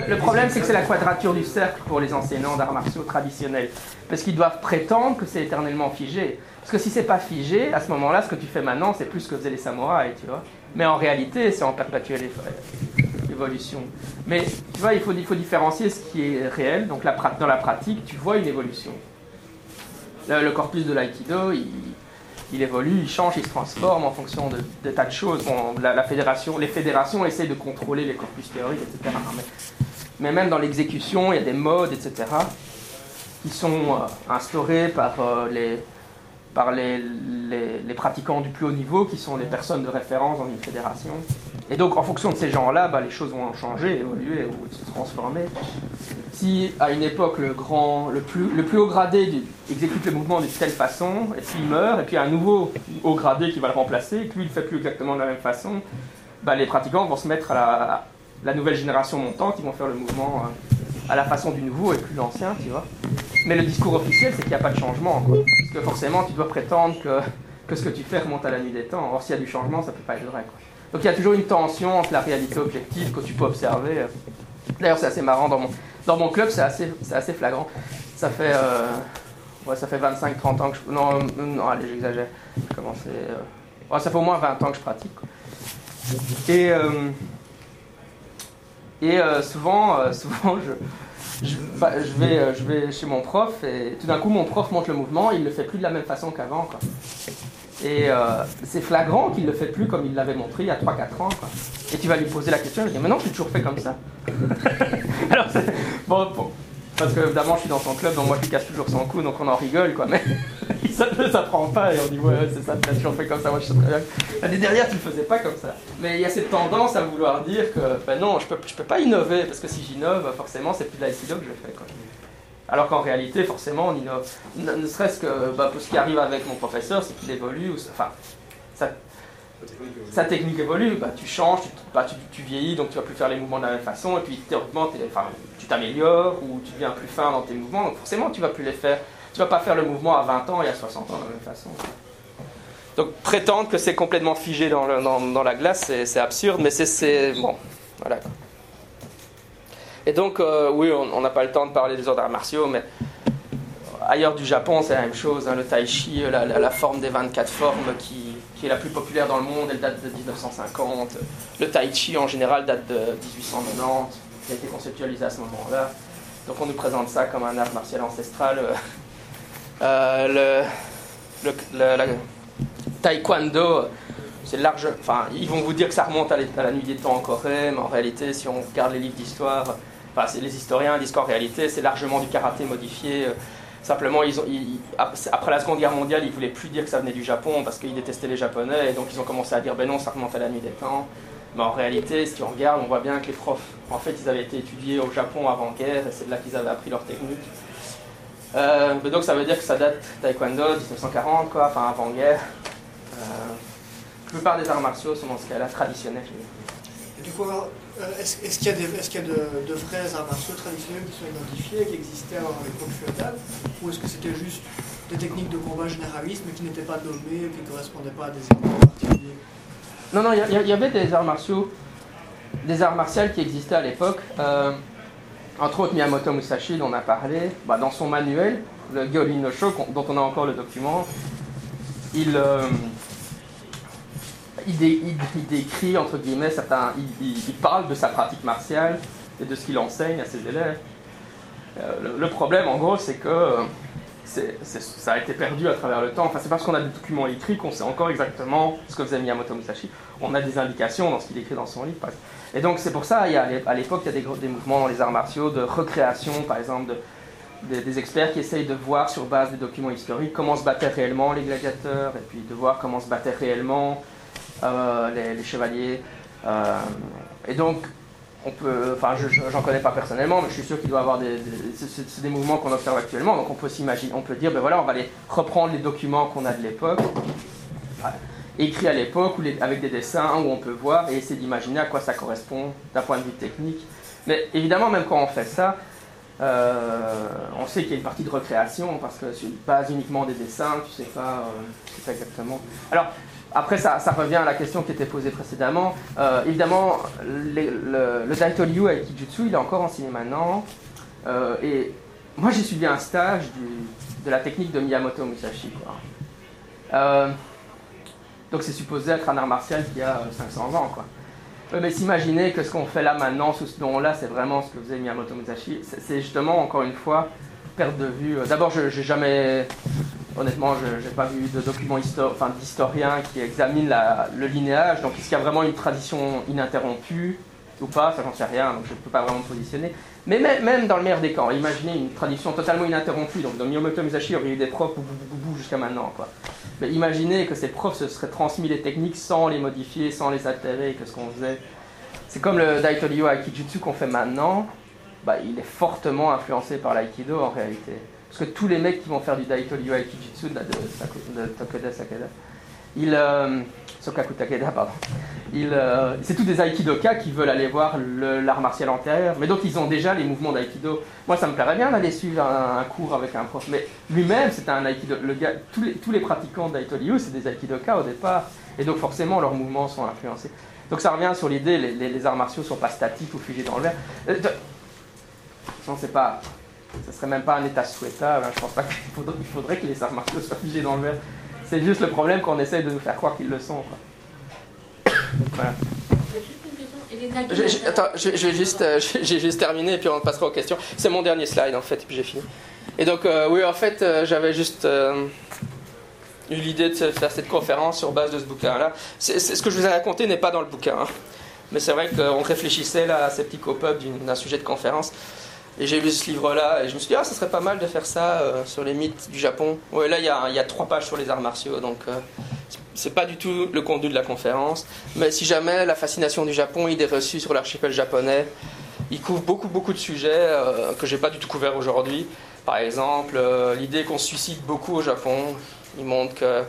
Le- problème, c'est que c'est la quadrature du cercle pour les enseignants d'arts martiaux traditionnels. Parce qu'ils doivent prétendre que c'est éternellement figé. Parce que si c'est pas figé, à ce moment-là, ce que tu fais maintenant, c'est plus ce que faisaient les samouraïs, tu vois. Mais en réalité, c'est en perpétuelle évo- évolution. Mais tu vois, il faut, il faut différencier ce qui est réel. Donc dans la pratique, tu vois une évolution. Le, corpus de l'aïkido, il, il évolue, il change, il se transforme en fonction de, tas de choses. La, fédération, les fédérations essayent de contrôler les corpus théoriques, etc. Mais, mais même dans l'exécution, il y a des modes, etc., qui sont euh, instaurés par, euh, les, par les, les- pratiquants du plus haut niveau, qui sont les personnes de référence dans une fédération. Et donc, en fonction de ces gens-là, bah, les choses vont changer, évoluer ou se transformer. Si à une époque le grand, le plus, le plus haut gradé exécute le mouvement d'une telle façon, et puis il meurt, et puis un nouveau haut gradé qui va le remplacer, et lui il ne fait plus exactement de la même façon, bah, les pratiquants vont se mettre à la, nouvelle génération montante, ils vont faire le mouvement euh, à la façon du nouveau et plus l'ancien, tu vois. Mais le discours officiel, c'est qu'il n'y a pas de changement, quoi. Parce que forcément, tu dois prétendre que, que ce que tu fais remonte à la nuit des temps. Or, s'il y a du changement, ça ne peut pas être vrai, quoi. Donc il y a toujours une tension entre la réalité objective que tu peux observer. euh. D'ailleurs, c'est assez marrant dans mon, dans mon club, c'est assez, assez flagrant. Ça fait, euh, ouais, fait 25-30 ans que je. Non, euh, non allez, j'exagère. Euh, ça fait au moins 20 ans que je pratique. quoi. Et, et euh, souvent, euh, souvent je, je, bah, je vais, euh, je vais chez mon prof et tout d'un coup, mon prof montre le mouvement, il le fait plus de la même façon qu'avant. Et c'est flagrant qu'il le fait plus comme il l'avait montré il y a 3-4 ans. quoi. Et tu vas lui poser la question, il dit Mais non, je l'ai toujours fait comme ça. Alors, bon, bon, parce que évidemment, je suis dans son club, donc moi je lui casse toujours son cou, donc on en rigole, quoi. Mais ça ne s'apprend pas, et on dit Ouais, c'est ça, tu l'as toujours fait comme ça, moi je sais très bien. L'année dernière, tu le faisais pas comme ça. Mais il y a cette tendance à vouloir dire que Ben non, je peux, je peux pas innover, parce que si j'innove, forcément, c'est plus de l'aïkido que je fais, quoi. Alors qu'en réalité, forcément, on innove. Ne, ne serait-ce que bah, pour ce qui arrive avec mon professeur, c'est qu'il évolue, ou, enfin, ça, sa technique évolue, bah, tu changes, tu, bah, tu, vieillis, donc tu vas plus faire les mouvements de la même façon, et puis théoriquement, enfin, tu t'améliores, ou tu deviens plus fin dans tes mouvements, donc forcément, tu vas plus les faire. Tu vas pas faire le mouvement à 20 ans et à 60 ans de la même façon. Donc prétendre que c'est complètement figé dans, la glace, c'est absurde, mais c'est-. Bon, voilà. Et donc, euh, oui, on n'a pas le temps de parler des ordres martiaux, mais ailleurs du Japon, c'est la même chose. hein, le tai chi, la, forme des 24 formes qui, qui est la plus populaire dans le monde, elle date de 1950. Le tai chi, en général, date de 1890. Il a été conceptualisé à ce moment-là. Donc, on nous présente ça comme un art martial ancestral. euh, le, le- taekwondo, c'est large. Enfin, ils vont vous dire que ça remonte à, la nuit des temps en Corée, mais en réalité, si on regarde les livres d'histoire, enfin, les historiens disent qu'en réalité, c'est largement du karaté modifié. Simplement, ont, ils- après la Seconde Guerre mondiale, ils voulaient plus dire que ça venait du Japon parce qu'ils détestaient les Japonais, et donc ils ont commencé à dire ben non, ça remonte à la nuit des temps. Mais en réalité, si tu regardes, on voit bien que les profs, en fait, ils avaient été étudiés au Japon avant-guerre, et c'est là qu'ils avaient appris leur technique. Euh, donc ça veut dire que ça date taekwondo 1940, quoi, enfin avant-guerre. Euh, la plupart des arts martiaux sont dans ce cas-là traditionnels. Et du coup, euh, est-ce qu'il y a, des, est-ce qu'il y a de, de vrais arts martiaux traditionnels qui sont identifiés, qui existaient avant l'époque féodale Ou est-ce que c'était juste des techniques de combat généralistes, mais qui n'étaient pas nommées, qui ne correspondaient pas à des époques particulières Non, non, il y avait des arts martiaux, des arts martiaux qui existaient à l'époque. Euh, entre autres, Miyamoto Musashi, dont on a parlé, bah, dans son manuel, le Gyorin no Sho, dont on a encore le document, il, euh, décrit, entre guillemets, certains, il, parle de sa pratique martiale et de ce qu'il enseigne à ses élèves. Euh, le, problème, en gros, c'est que euh, ça a été perdu à travers le temps. Enfin, c'est parce qu'on a des documents écrits qu'on sait encore exactement ce que faisait Miyamoto Musashi. On a des indications dans ce qu'il écrit dans son livre. Et donc, c'est pour ça, il y a, à l'époque, il y a des, mouvements dans les arts martiaux de recréation, par exemple, de- des, experts qui essayent de voir sur base des documents historiques comment se battaient réellement les gladiateurs, et puis de voir comment se battaient réellement euh, les, chevaliers. Euh, et donc, on peut, enfin, je- je- j'en connais pas personnellement, mais je suis sûr qu'il doit y avoir des, c'est- des mouvements qu'on observe actuellement. Donc, on peut s'imaginer, on peut dire, ben voilà, on va aller reprendre les documents qu'on a de l'époque, enfin, écrits à l'époque, avec des dessins où on peut voir et essayer d'imaginer à quoi ça correspond d'un point de vue technique. Mais évidemment, même quand on fait ça, euh, on sait qu'il y a une partie de recréation parce que sur base uniquement des dessins, tu sais pas, euh, pas exactement. Alors après, ça, ça revient à la question qui était posée précédemment. Euh, évidemment, le, le Daito Ryu avec Kijutsu, il est encore enseigné maintenant. Euh, et moi, j'ai suivi un stage de la technique de Miyamoto Musashi. quoi. Euh, donc c'est supposé être un art martial qui a euh, 500 ans. Quoi. Mais s'imaginer que ce qu'on fait là maintenant, sous ce nom-là, c'est vraiment ce que faisait Miyamoto Musashi, c'est justement, encore une fois, perte de vue. Euh, D'abord, je n'ai jamais, honnêtement, je n'ai pas vu de document enfin, d'historien qui examine le linéage, donc est-ce qu'il y a vraiment une tradition ininterrompue ou pas, ça j'en sais rien, donc je ne peux pas vraiment me positionner. Mais même, dans le meilleur des cas, imaginez une tradition totalement ininterrompue, donc dans Miyamoto Musashi, il y aurait eu des profs jusqu'à maintenant. Quoi. Mais imaginez que ces profs se seraient transmis les techniques sans les modifier, sans les altérer, que ce qu'on faisait. C'est comme le Daito Ryu Aikijutsu qu'on fait maintenant, bah, il est fortement influencé par l'aïkido en réalité. Parce que tous les mecs qui vont faire du Daito Ryu Aikijutsu de, de, de Tokuda Sakeda, ils, euh, Sokaku pardon, euh, c'est tous des aikidoka qui veulent aller voir l'art martial antérieur, mais donc ils ont déjà les mouvements d'aïkido. Moi, ça me plairait bien d'aller suivre un, cours avec un prof, mais lui-même, c'est un aikido. Le tous, les, pratiquants d'Aito Ryu, c'est des aikidoka au départ, et donc forcément leurs mouvements sont influencés. Donc ça revient sur l'idée, les, arts martiaux sont pas statiques ou figés dans le verre. Euh, de- Non, c'est pas. Serait même pas un état souhaitable. hein. Je pense pas qu'il faudrait, faudrait que les arts martiaux soient figés dans le verre. C'est juste le problème qu'on essaye de nous faire croire qu'ils le sont. Voilà. Juste Je- juste, euh, j'ai j'ai juste terminé et puis on passera aux questions. C'est mon dernier slide en fait, et puis j'ai fini. Et donc, euh, oui, en fait, euh, j'avais juste eu l'idée de faire cette conférence sur base de ce bouquin-là. Ce que je vous ai raconté n'est pas dans le bouquin, hein. mais c'est vrai qu'on réfléchissait là à ces petits d'une- d'un sujet de conférence. Et j'ai lu ce livre-là et je me suis dit, ah, ça serait pas mal de faire ça euh, sur les mythes du Japon. Ouais, là, il y a, il y a trois pages sur les arts martiaux, donc euh, c'est pas du tout le contenu de la conférence. Mais si jamais la fascination du Japon, idée reçue sur l'archipel japonais, il couvre beaucoup, beaucoup de sujets euh, que j'ai pas du tout couverts aujourd'hui. Par exemple, euh, l'idée qu'on se suicide beaucoup au Japon. Il montre que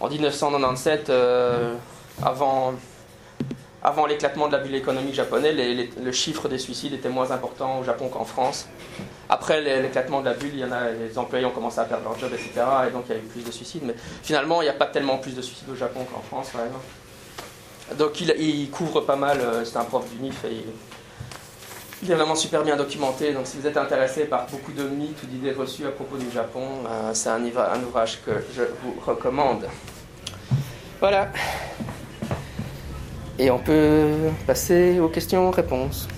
en 1997, euh, avant, avant l'éclatement de la bulle économique japonaise, le chiffre des suicides était moins important au Japon qu'en France. Après l'é- l'éclatement de la bulle, les employés ont commencé à perdre leur job, etc. Et donc il y a eu plus de suicides. Mais finalement, il n'y a pas tellement plus de suicides au Japon qu'en France, par exemple. Donc il, couvre pas mal, euh, c'est un prof d'UNIF et il, est vraiment super bien documenté. Donc si vous êtes intéressé par beaucoup de mythes ou d'idées reçues à propos du Japon, euh, c'est un ouvrage que je vous recommande. Voilà. Et on peut passer aux questions-réponses.